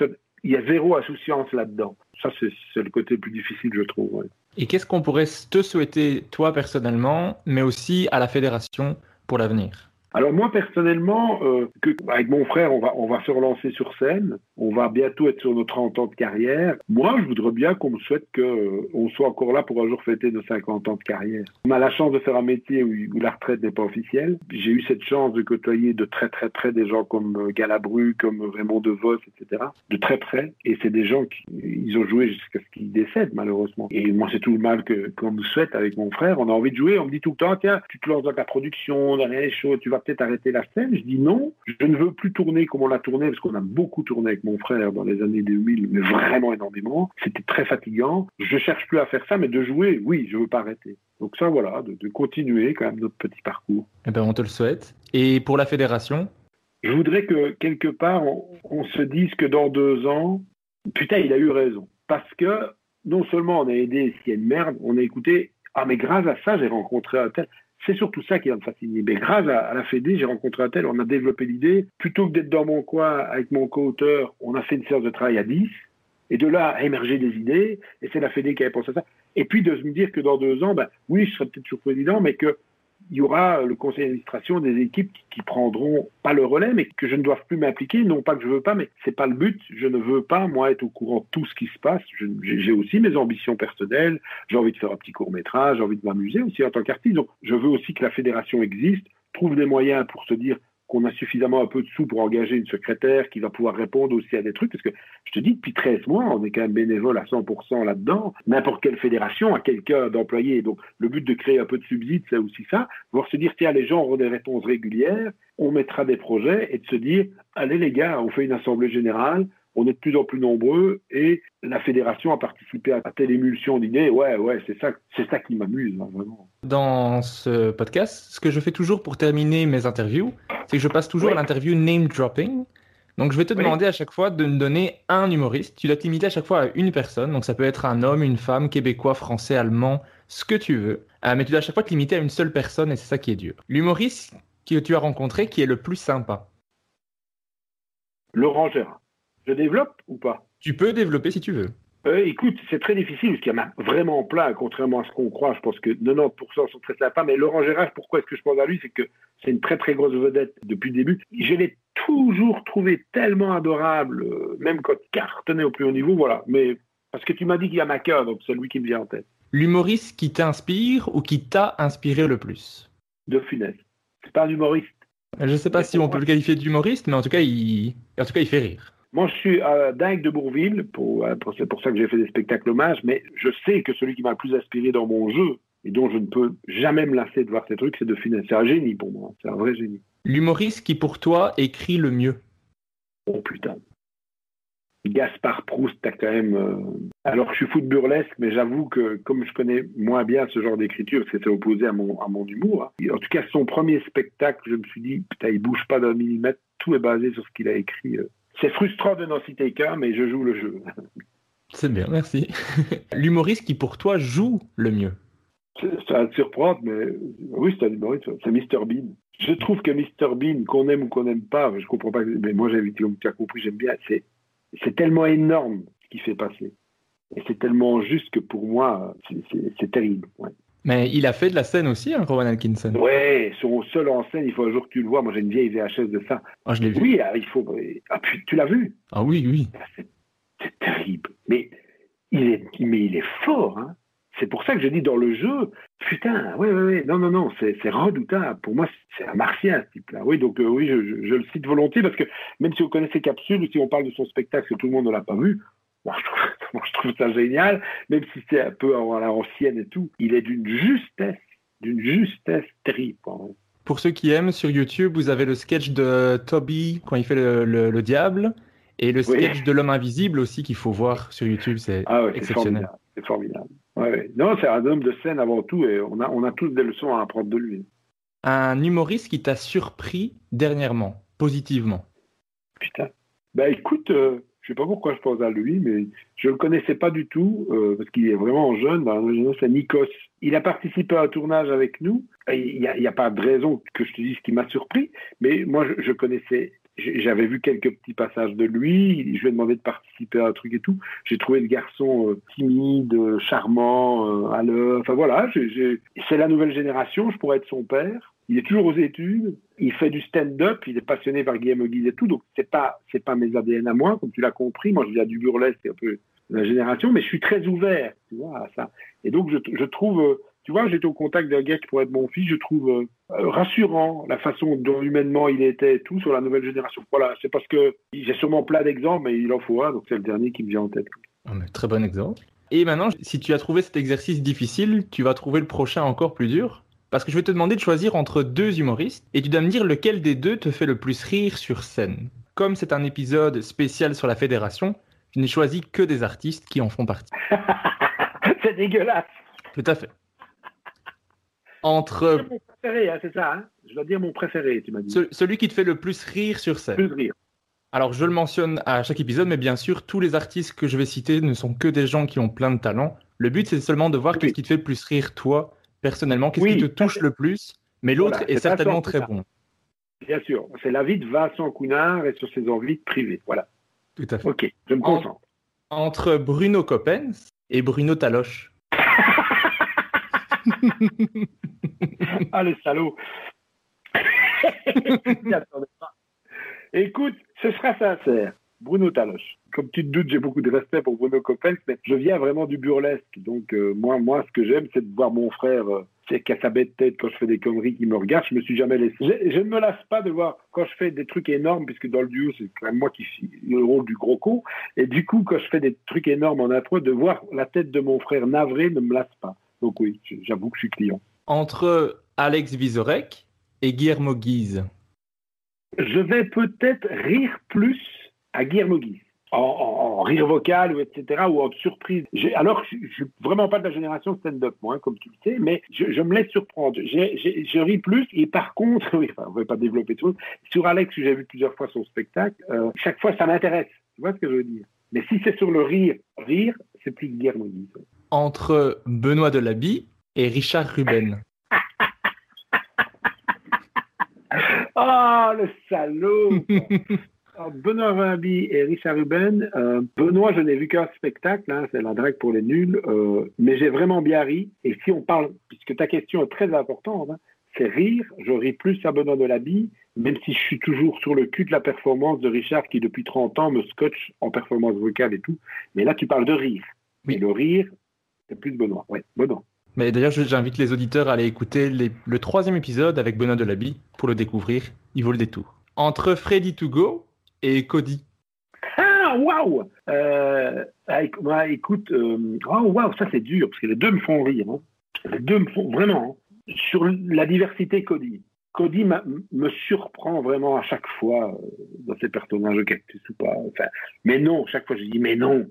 il y a zéro insouciance là-dedans. Ça, c'est le côté le plus difficile, je trouve. Et qu'est-ce qu'on pourrait te souhaiter, toi personnellement, mais aussi à la fédération pour l'avenir? Alors moi personnellement, euh, que, avec mon frère, on va, on va se relancer sur scène. On va bientôt être sur nos 30 ans de carrière. Moi, je voudrais bien qu'on me souhaite qu'on euh, soit encore là pour un jour fêter nos 50 ans de carrière. On a la chance de faire un métier où, la retraite n'est pas officielle. J'ai eu cette chance de côtoyer de très très près des gens comme euh, Galabru, comme Raymond DeVos, etc. De très près. Et c'est des gens qui ils ont joué jusqu'à ce qu'ils décèdent malheureusement. Et moi, c'est tout le mal qu'on me souhaite avec mon frère. On a envie de jouer. On me dit tout le temps, tiens, tu te lances dans ta production, dans les choses, tu vas peut-être arrêter la scène. Je dis non, je ne veux plus tourner comme on l'a tourné, parce qu'on a beaucoup tourné avec mon frère dans les années 2000, mais vraiment énormément. C'était très fatigant. Je cherche plus à faire ça, mais de jouer, oui, je veux pas arrêter. Donc ça, voilà, de, continuer quand même notre petit parcours. Eh ben, on te le souhaite. Et pour la fédération? Je voudrais que quelque part, on, se dise que dans deux ans, putain, il a eu raison. Parce que non seulement on a aidé s'il y a une merde, on a écouté, ah mais grâce à ça, j'ai rencontré un tel. C'est surtout ça qui va me fasciner. Mais grâce à, la Fédé, j'ai rencontré un tel, on a développé l'idée. Plutôt que d'être dans mon coin avec mon co-auteur, on a fait une séance de travail à 10. Et de là, a émergé des idées. Et c'est la Fédé qui avait pensé à ça. Et puis de me dire que dans deux ans, ben, oui, je serai peut-être toujours président, mais que il y aura le conseil d'administration des équipes qui, prendront pas le relais, mais que je ne dois plus m'impliquer. Non pas que je veux pas, mais c'est pas le but. Je ne veux pas, moi, être au courant de tout ce qui se passe. J'ai aussi mes ambitions personnelles. J'ai envie de faire un petit court métrage. J'ai envie de m'amuser aussi en tant qu'artiste. Donc, je veux aussi que la fédération existe, trouve des moyens pour se dire qu'on a suffisamment un peu de sous pour engager une secrétaire qui va pouvoir répondre aussi à des trucs, parce que je te dis, depuis 13 mois, on est quand même bénévole à 100% là-dedans. N'importe quelle fédération a quelqu'un d'employé. Donc, le but de créer un peu de subside, c'est aussi ça. Voir se dire, tiens, les gens auront des réponses régulières, on mettra des projets et de se dire, allez les gars, on fait une assemblée générale, on est de plus en plus nombreux et la fédération a participé à telle émulsion d'idées. Ouais, ouais, c'est ça, c'est ça qui m'amuse, hein, vraiment. Dans ce podcast, ce que je fais toujours pour terminer mes interviews, c'est que je passe toujours à l'interview name dropping. Donc je vais te demander à chaque fois de me donner un humoriste. Tu dois te limiter à chaque fois à une personne. Donc ça peut être un homme, une femme, québécois, français, allemand, ce que tu veux. Euh, mais tu dois à chaque fois te limiter à une seule personne et c'est ça qui est dur. L'humoriste que tu as rencontré qui est le plus sympa? Laurent Gérard. Je développe ou pas? Tu peux développer si tu veux. Euh, écoute, c'est très difficile parce qu'il y en a vraiment plein, contrairement à ce qu'on croit. Je pense que 90% sont très sympas. Mais Laurent Gérard, pourquoi est-ce que je pense à lui? C'est que c'est une très très grosse vedette depuis le début. Je l'ai toujours trouvé tellement adorable, euh, même quand cartonné au plus haut niveau. Voilà. Mais parce que tu m'as dit qu'il y a ma cœur, donc c'est lui qui me vient en tête. L'humoriste qui t'inspire ou qui t'a inspiré le plus? De Funès. C'est pas un humoriste. Je ne sais pas si on peut le qualifier d'humoriste, mais en tout cas, il, en tout cas, il fait rire. Moi, je suis euh, dingue de Bourville, pour, euh, c'est pour ça que j'ai fait des spectacles hommages, mais je sais que celui qui m'a le plus inspiré dans mon jeu, et dont je ne peux jamais me lasser de voir ces trucs, c'est de Funès. C'est un génie pour moi, c'est un vrai génie. L'humoriste qui pour toi écrit le mieux Oh putain. Gaspard Proust, t'as quand même. euh, Alors, je suis fou de burlesque, mais j'avoue que comme je connais moins bien ce genre d'écriture, c'était opposé à mon, à mon humour. hein. En tout cas, son premier spectacle, je me suis dit, putain, il bouge pas d'un millimètre, tout est basé sur ce qu'il a écrit. euh. C'est frustrant de n'en citer qu'un, mais je joue le jeu. C'est bien, merci. *laughs* L'humoriste qui pour toi joue le mieux Ça va te surprendre, mais oui, c'est un humoriste, c'est Mr Bean. Je trouve que Mr Bean, qu'on aime ou qu'on n'aime pas, je comprends pas, mais moi, j'ai comme tu as compris, j'aime bien, c'est, c'est tellement énorme ce qu'il fait passer. Et c'est tellement juste que pour moi, c'est, c'est- c'est terrible. Ouais. Mais il a fait de la scène aussi, hein, Rowan Atkinson. ouais, son seul en scène, il faut un jour que tu le vois. Moi, j'ai une vieille VHS de ça. Ah, je l'ai vu. Oui, ah, il faut. Ah, puis, tu l'as vu? Ah oui, oui. Ah, c'est, terrible. Mais il est, mais il est fort. Hein. C'est pour ça que je dis dans le jeu, putain, ouais, ouais, ouais, non, non, non, c'est, redoutable. Pour moi, c'est un martien, ce type-là. Oui, donc euh, oui, je, je- je le cite volontiers parce que même si on connaît ses capsules, si on parle de son spectacle que tout le monde ne l'a pas vu, moi je, trouve, *laughs* moi, je trouve ça génial, même si c'est un peu à la ancienne et tout, il est d'une justesse, d'une justesse hein. Pour ceux qui aiment, sur YouTube, vous avez le sketch de Toby quand il fait le, le- le diable et le Oui. sketch de l'homme invisible aussi qu'il faut voir sur YouTube. C'est Ah ouais, exceptionnel. C'est formidable. Ouais, ouais. Non, c'est un homme de scène avant tout et on a, on a tous des leçons à apprendre de lui. Un humoriste qui t'a surpris dernièrement, positivement. Putain. Bah écoute, euh, je sais pas pourquoi je pense à lui, mais je le connaissais pas du tout euh, parce qu'il est vraiment jeune. Dans la c'est Nikos. Il a participé à un tournage avec nous. Il n'y a, a pas de raison que je te dise qu'il m'a surpris, mais moi je, connaissais. J'avais vu quelques petits passages de lui. Je lui ai demandé de participer à un truc et tout. J'ai trouvé le garçon euh, timide, euh, charmant, euh, à l'heure. Enfin voilà, c'est la nouvelle génération. Je pourrais être son père. Il est toujours aux études. Il fait du stand-up. Il est passionné par Guillaume Guise et tout. Donc c'est pas c'est pas mes ADN à moi, comme tu l'as compris. Moi, je viens du burlesque, c'est un peu la génération, mais je suis très ouvert, tu vois, à ça. Et donc je, trouve, tu vois, j'étais au contact d'un gars qui pourrait être mon fils. Je trouve euh, rassurant la façon dont humainement il était et tout sur la nouvelle génération. Voilà, c'est parce que j'ai sûrement plein d'exemples, mais il en faut un. Donc c'est le dernier qui me vient en tête. Ah, très bon exemple. Et maintenant, si tu as trouvé cet exercice difficile, tu vas trouver le prochain encore plus dur. Parce que je vais te demander de choisir entre deux humoristes et tu dois me dire lequel des deux te fait le plus rire sur scène. Comme c'est un épisode spécial sur la fédération, je n'ai choisi que des artistes qui en font partie. *laughs* c'est dégueulasse. Tout à fait. Entre mon préféré, hein, c'est ça. Hein je dois dire mon préféré, tu m'as dit. ce- celui qui te fait le plus rire sur scène. Plus rire. Alors, je le mentionne à chaque épisode, mais bien sûr, tous les artistes que je vais citer ne sont que des gens qui ont plein de talent. Le but, c'est seulement de voir Oui. qu'est-ce qui te fait le plus rire, toi, personnellement, qu'est-ce Oui, qui te touche le plus, mais l'autre Voilà, est certainement très bon. Bien sûr, c'est la vie de Vincent Counard et sur ses envies privées. Voilà. Tout à fait. Ok, je me concentre. Entre Bruno Coppens et Bruno Taloche. *laughs* Ah, le salaud J'y *laughs* attendais pas. Écoute, ce sera sincère. Bruno Taloche. Comme tu te doutes, j'ai beaucoup de respect pour Bruno Coppens, mais je viens vraiment du burlesque. Donc, euh, moi, moi, ce que j'aime, c'est de voir mon frère, euh, c'est qu'à sa bête tête quand je fais des conneries qui me regarde. Je me suis jamais laissé. Je, je ne me lasse pas de voir quand je fais des trucs énormes, puisque dans le duo, c'est quand même moi qui suis le rôle du gros con. Et du coup, quand je fais des trucs énormes en intro, de voir la tête de mon frère navré ne me lasse pas. Donc oui, j'avoue que je suis client. Entre Alex Vizorek et Guillermo Guise. je vais peut-être rire plus à Guillermo Guise. En, en- en rire vocal ou etc. ou en surprise. Alors, je, je suis vraiment pas de la génération stand-up, moi, hein, comme tu le sais, mais je, je me laisse surprendre. J'ai- j'ai- je ris plus et par contre, *laughs* oui, enfin, on ne va pas développer tout. Sur Alex, j'ai vu plusieurs fois son spectacle. euh, chaque fois, ça m'intéresse. Tu vois ce que je veux dire? Mais si c'est sur le rire, rire, c'est plus Guillermo Guise. Entre Benoît Delabie et Richard Ruben. Ah, *laughs* *laughs* le salaud Alors, Benoît Rabi et Richard Ruben. euh, Benoît, je n'ai vu qu'un spectacle, hein, c'est la drague pour les nuls, euh, mais j'ai vraiment bien ri. Et si on parle, puisque ta question est très importante, hein, c'est rire, je ris plus à Benoît de même si je suis toujours sur le cul de la performance de Richard qui depuis 30 ans me scotche en performance vocale et tout. Mais là, tu parles de rire. Oui. Et le rire, c'est plus Benoît. Ouais, Benoît. Mais d'ailleurs, j'invite les auditeurs à aller écouter les- le troisième épisode avec Benoît Delabie pour le découvrir. Il vaut le détour. Entre Freddy To Go et Cody. Ah, waouh euh, ah, ouais, Écoute, euh, oh, waouh, ça c'est dur, parce que les deux me font rire. hein. Les deux me font vraiment. hein. Sur la diversité Cody. Cody me surprend vraiment à chaque fois euh, dans ses personnages de cactus ou pas. Enfin, mais non, chaque fois je dis mais non,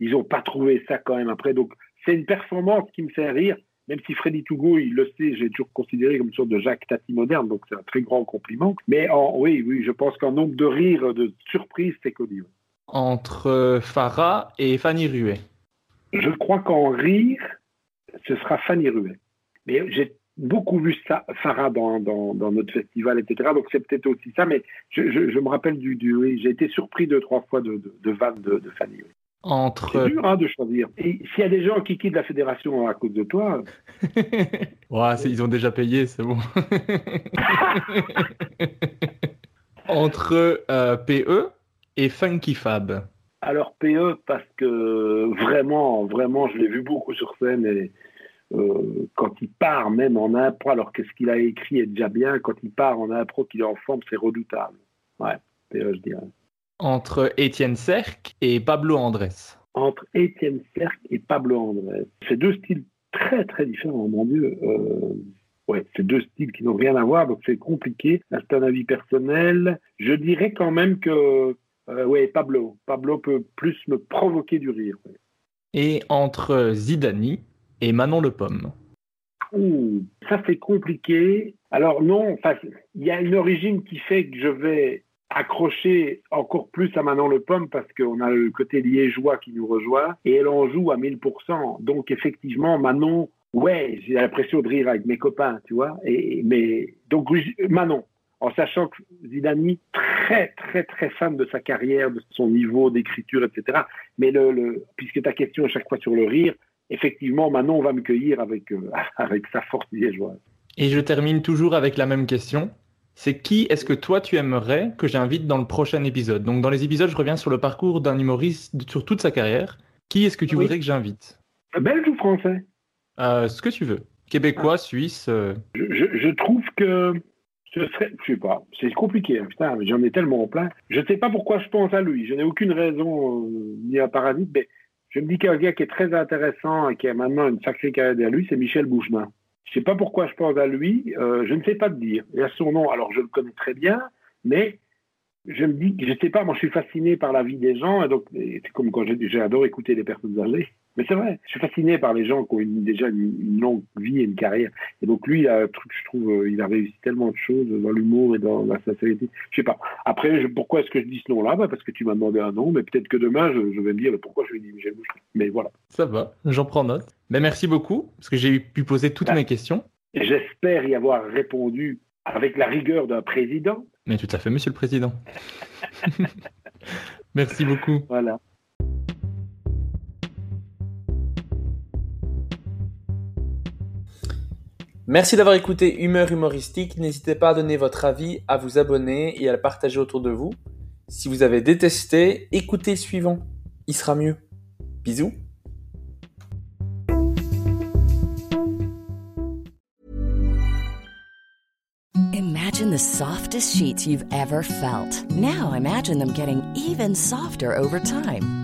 ils n'ont pas trouvé ça quand même après. Donc c'est une performance qui me fait rire, même si Freddy Togo, il le sait, j'ai toujours considéré comme une sorte de Jacques Tati moderne, donc c'est un très grand compliment. Mais en, oui, oui, je pense qu'en nombre de rires, de surprises, c'est Cody. Entre Farah et Fanny Ruet Je crois qu'en rire, ce sera Fanny Ruet. Mais j'ai beaucoup vu ça, Farah dans, dans, notre festival, etc. Donc c'est peut-être aussi ça, mais je, je, me rappelle du, du oui, j'ai été surpris deux, trois fois de, de, de vannes de, de Fanny. Entre... C'est dur hein, de choisir. Et s'il y a des gens qui quittent la fédération à cause de toi. *laughs* ouais, ils ont déjà payé, c'est bon. *laughs* Entre euh, PE et Funky Fab. Alors PE parce que vraiment, vraiment, je l'ai vu beaucoup sur scène et euh, quand il part même en impro, alors que ce qu'il a écrit est déjà bien, quand il part en impro, qu'il est en forme, c'est redoutable. Ouais, PE, je dirais. Entre Étienne Cerc et Pablo Andrés. Entre Étienne Cerc et Pablo Andrés. C'est deux styles très très différents, mon Dieu. Euh, ouais, c'est deux styles qui n'ont rien à voir, donc c'est compliqué. C'est un avis personnel. Je dirais quand même que, euh, ouais, Pablo. Pablo peut plus me provoquer du rire. Et entre Zidani et Manon Le Pomme. Ouh, ça c'est compliqué. Alors non, il y a une origine qui fait que je vais accrocher encore plus à Manon Le Pomme parce qu'on a le côté liégeois qui nous rejoint et elle en joue à 1000%. Donc effectivement, Manon, ouais, j'ai l'impression de rire avec mes copains, tu vois. Mais donc Manon, en sachant que Zidane, très très très fan de sa carrière, de son niveau d'écriture, etc. Mais puisque ta question à chaque fois sur le rire, effectivement, Manon va me cueillir avec, euh, *laughs* avec sa force liégeoise. Et je termine toujours avec la même question. C'est qui est-ce que toi tu aimerais que j'invite dans le prochain épisode? Donc dans les épisodes, je reviens sur le parcours d'un humoriste sur toute sa carrière. Qui est-ce que tu voudrais que j'invite? Belge ou français? Euh, Ce que tu veux. Québécois, ah. Suisse. Euh. Je, trouve que ce serait, je sais pas, c'est compliqué, hein, putain, j'en ai tellement plein. Je ne sais pas pourquoi je pense à lui. Je n'ai aucune raison ni à Parasite, mais je me dis qu'un gars qui est très intéressant et qui a maintenant une sacrée carrière derrière lui, c'est Michel Bouchemin. Je ne sais pas pourquoi je pense à lui, euh, je ne sais pas te dire. Il a son nom, alors je le connais très bien, mais je me dis, je ne sais pas, moi je suis fasciné par la vie des gens, et donc c'est comme quand j'adore écouter les personnes âgées. Mais c'est vrai, je suis fasciné par les gens qui ont déjà une, longue vie et une carrière. Et donc lui, il a un truc, je trouve, euh, il a réussi tellement de choses dans l'humour et dans la sincérité. Je sais pas. Après, pourquoi est-ce que je dis ce nom-là? Bah Parce que tu m'as demandé un nom, mais peut-être que demain, je, vais me dire pourquoi je lui dis Michel Boucher. Mais voilà. Ça va, j'en prends note. Mais merci beaucoup, parce que j'ai pu poser toutes bah, mes questions. J'espère y avoir répondu avec la rigueur d'un président. Mais tout à fait, monsieur le président. *laughs* merci beaucoup. Voilà. Merci d'avoir écouté Humeur Humoristique. N'hésitez pas à donner votre avis, à vous abonner et à le partager autour de vous. Si vous avez détesté, écoutez suivant. Il sera mieux. Bisous. Imagine the softest sheets you've ever felt. Now imagine them getting even softer over time.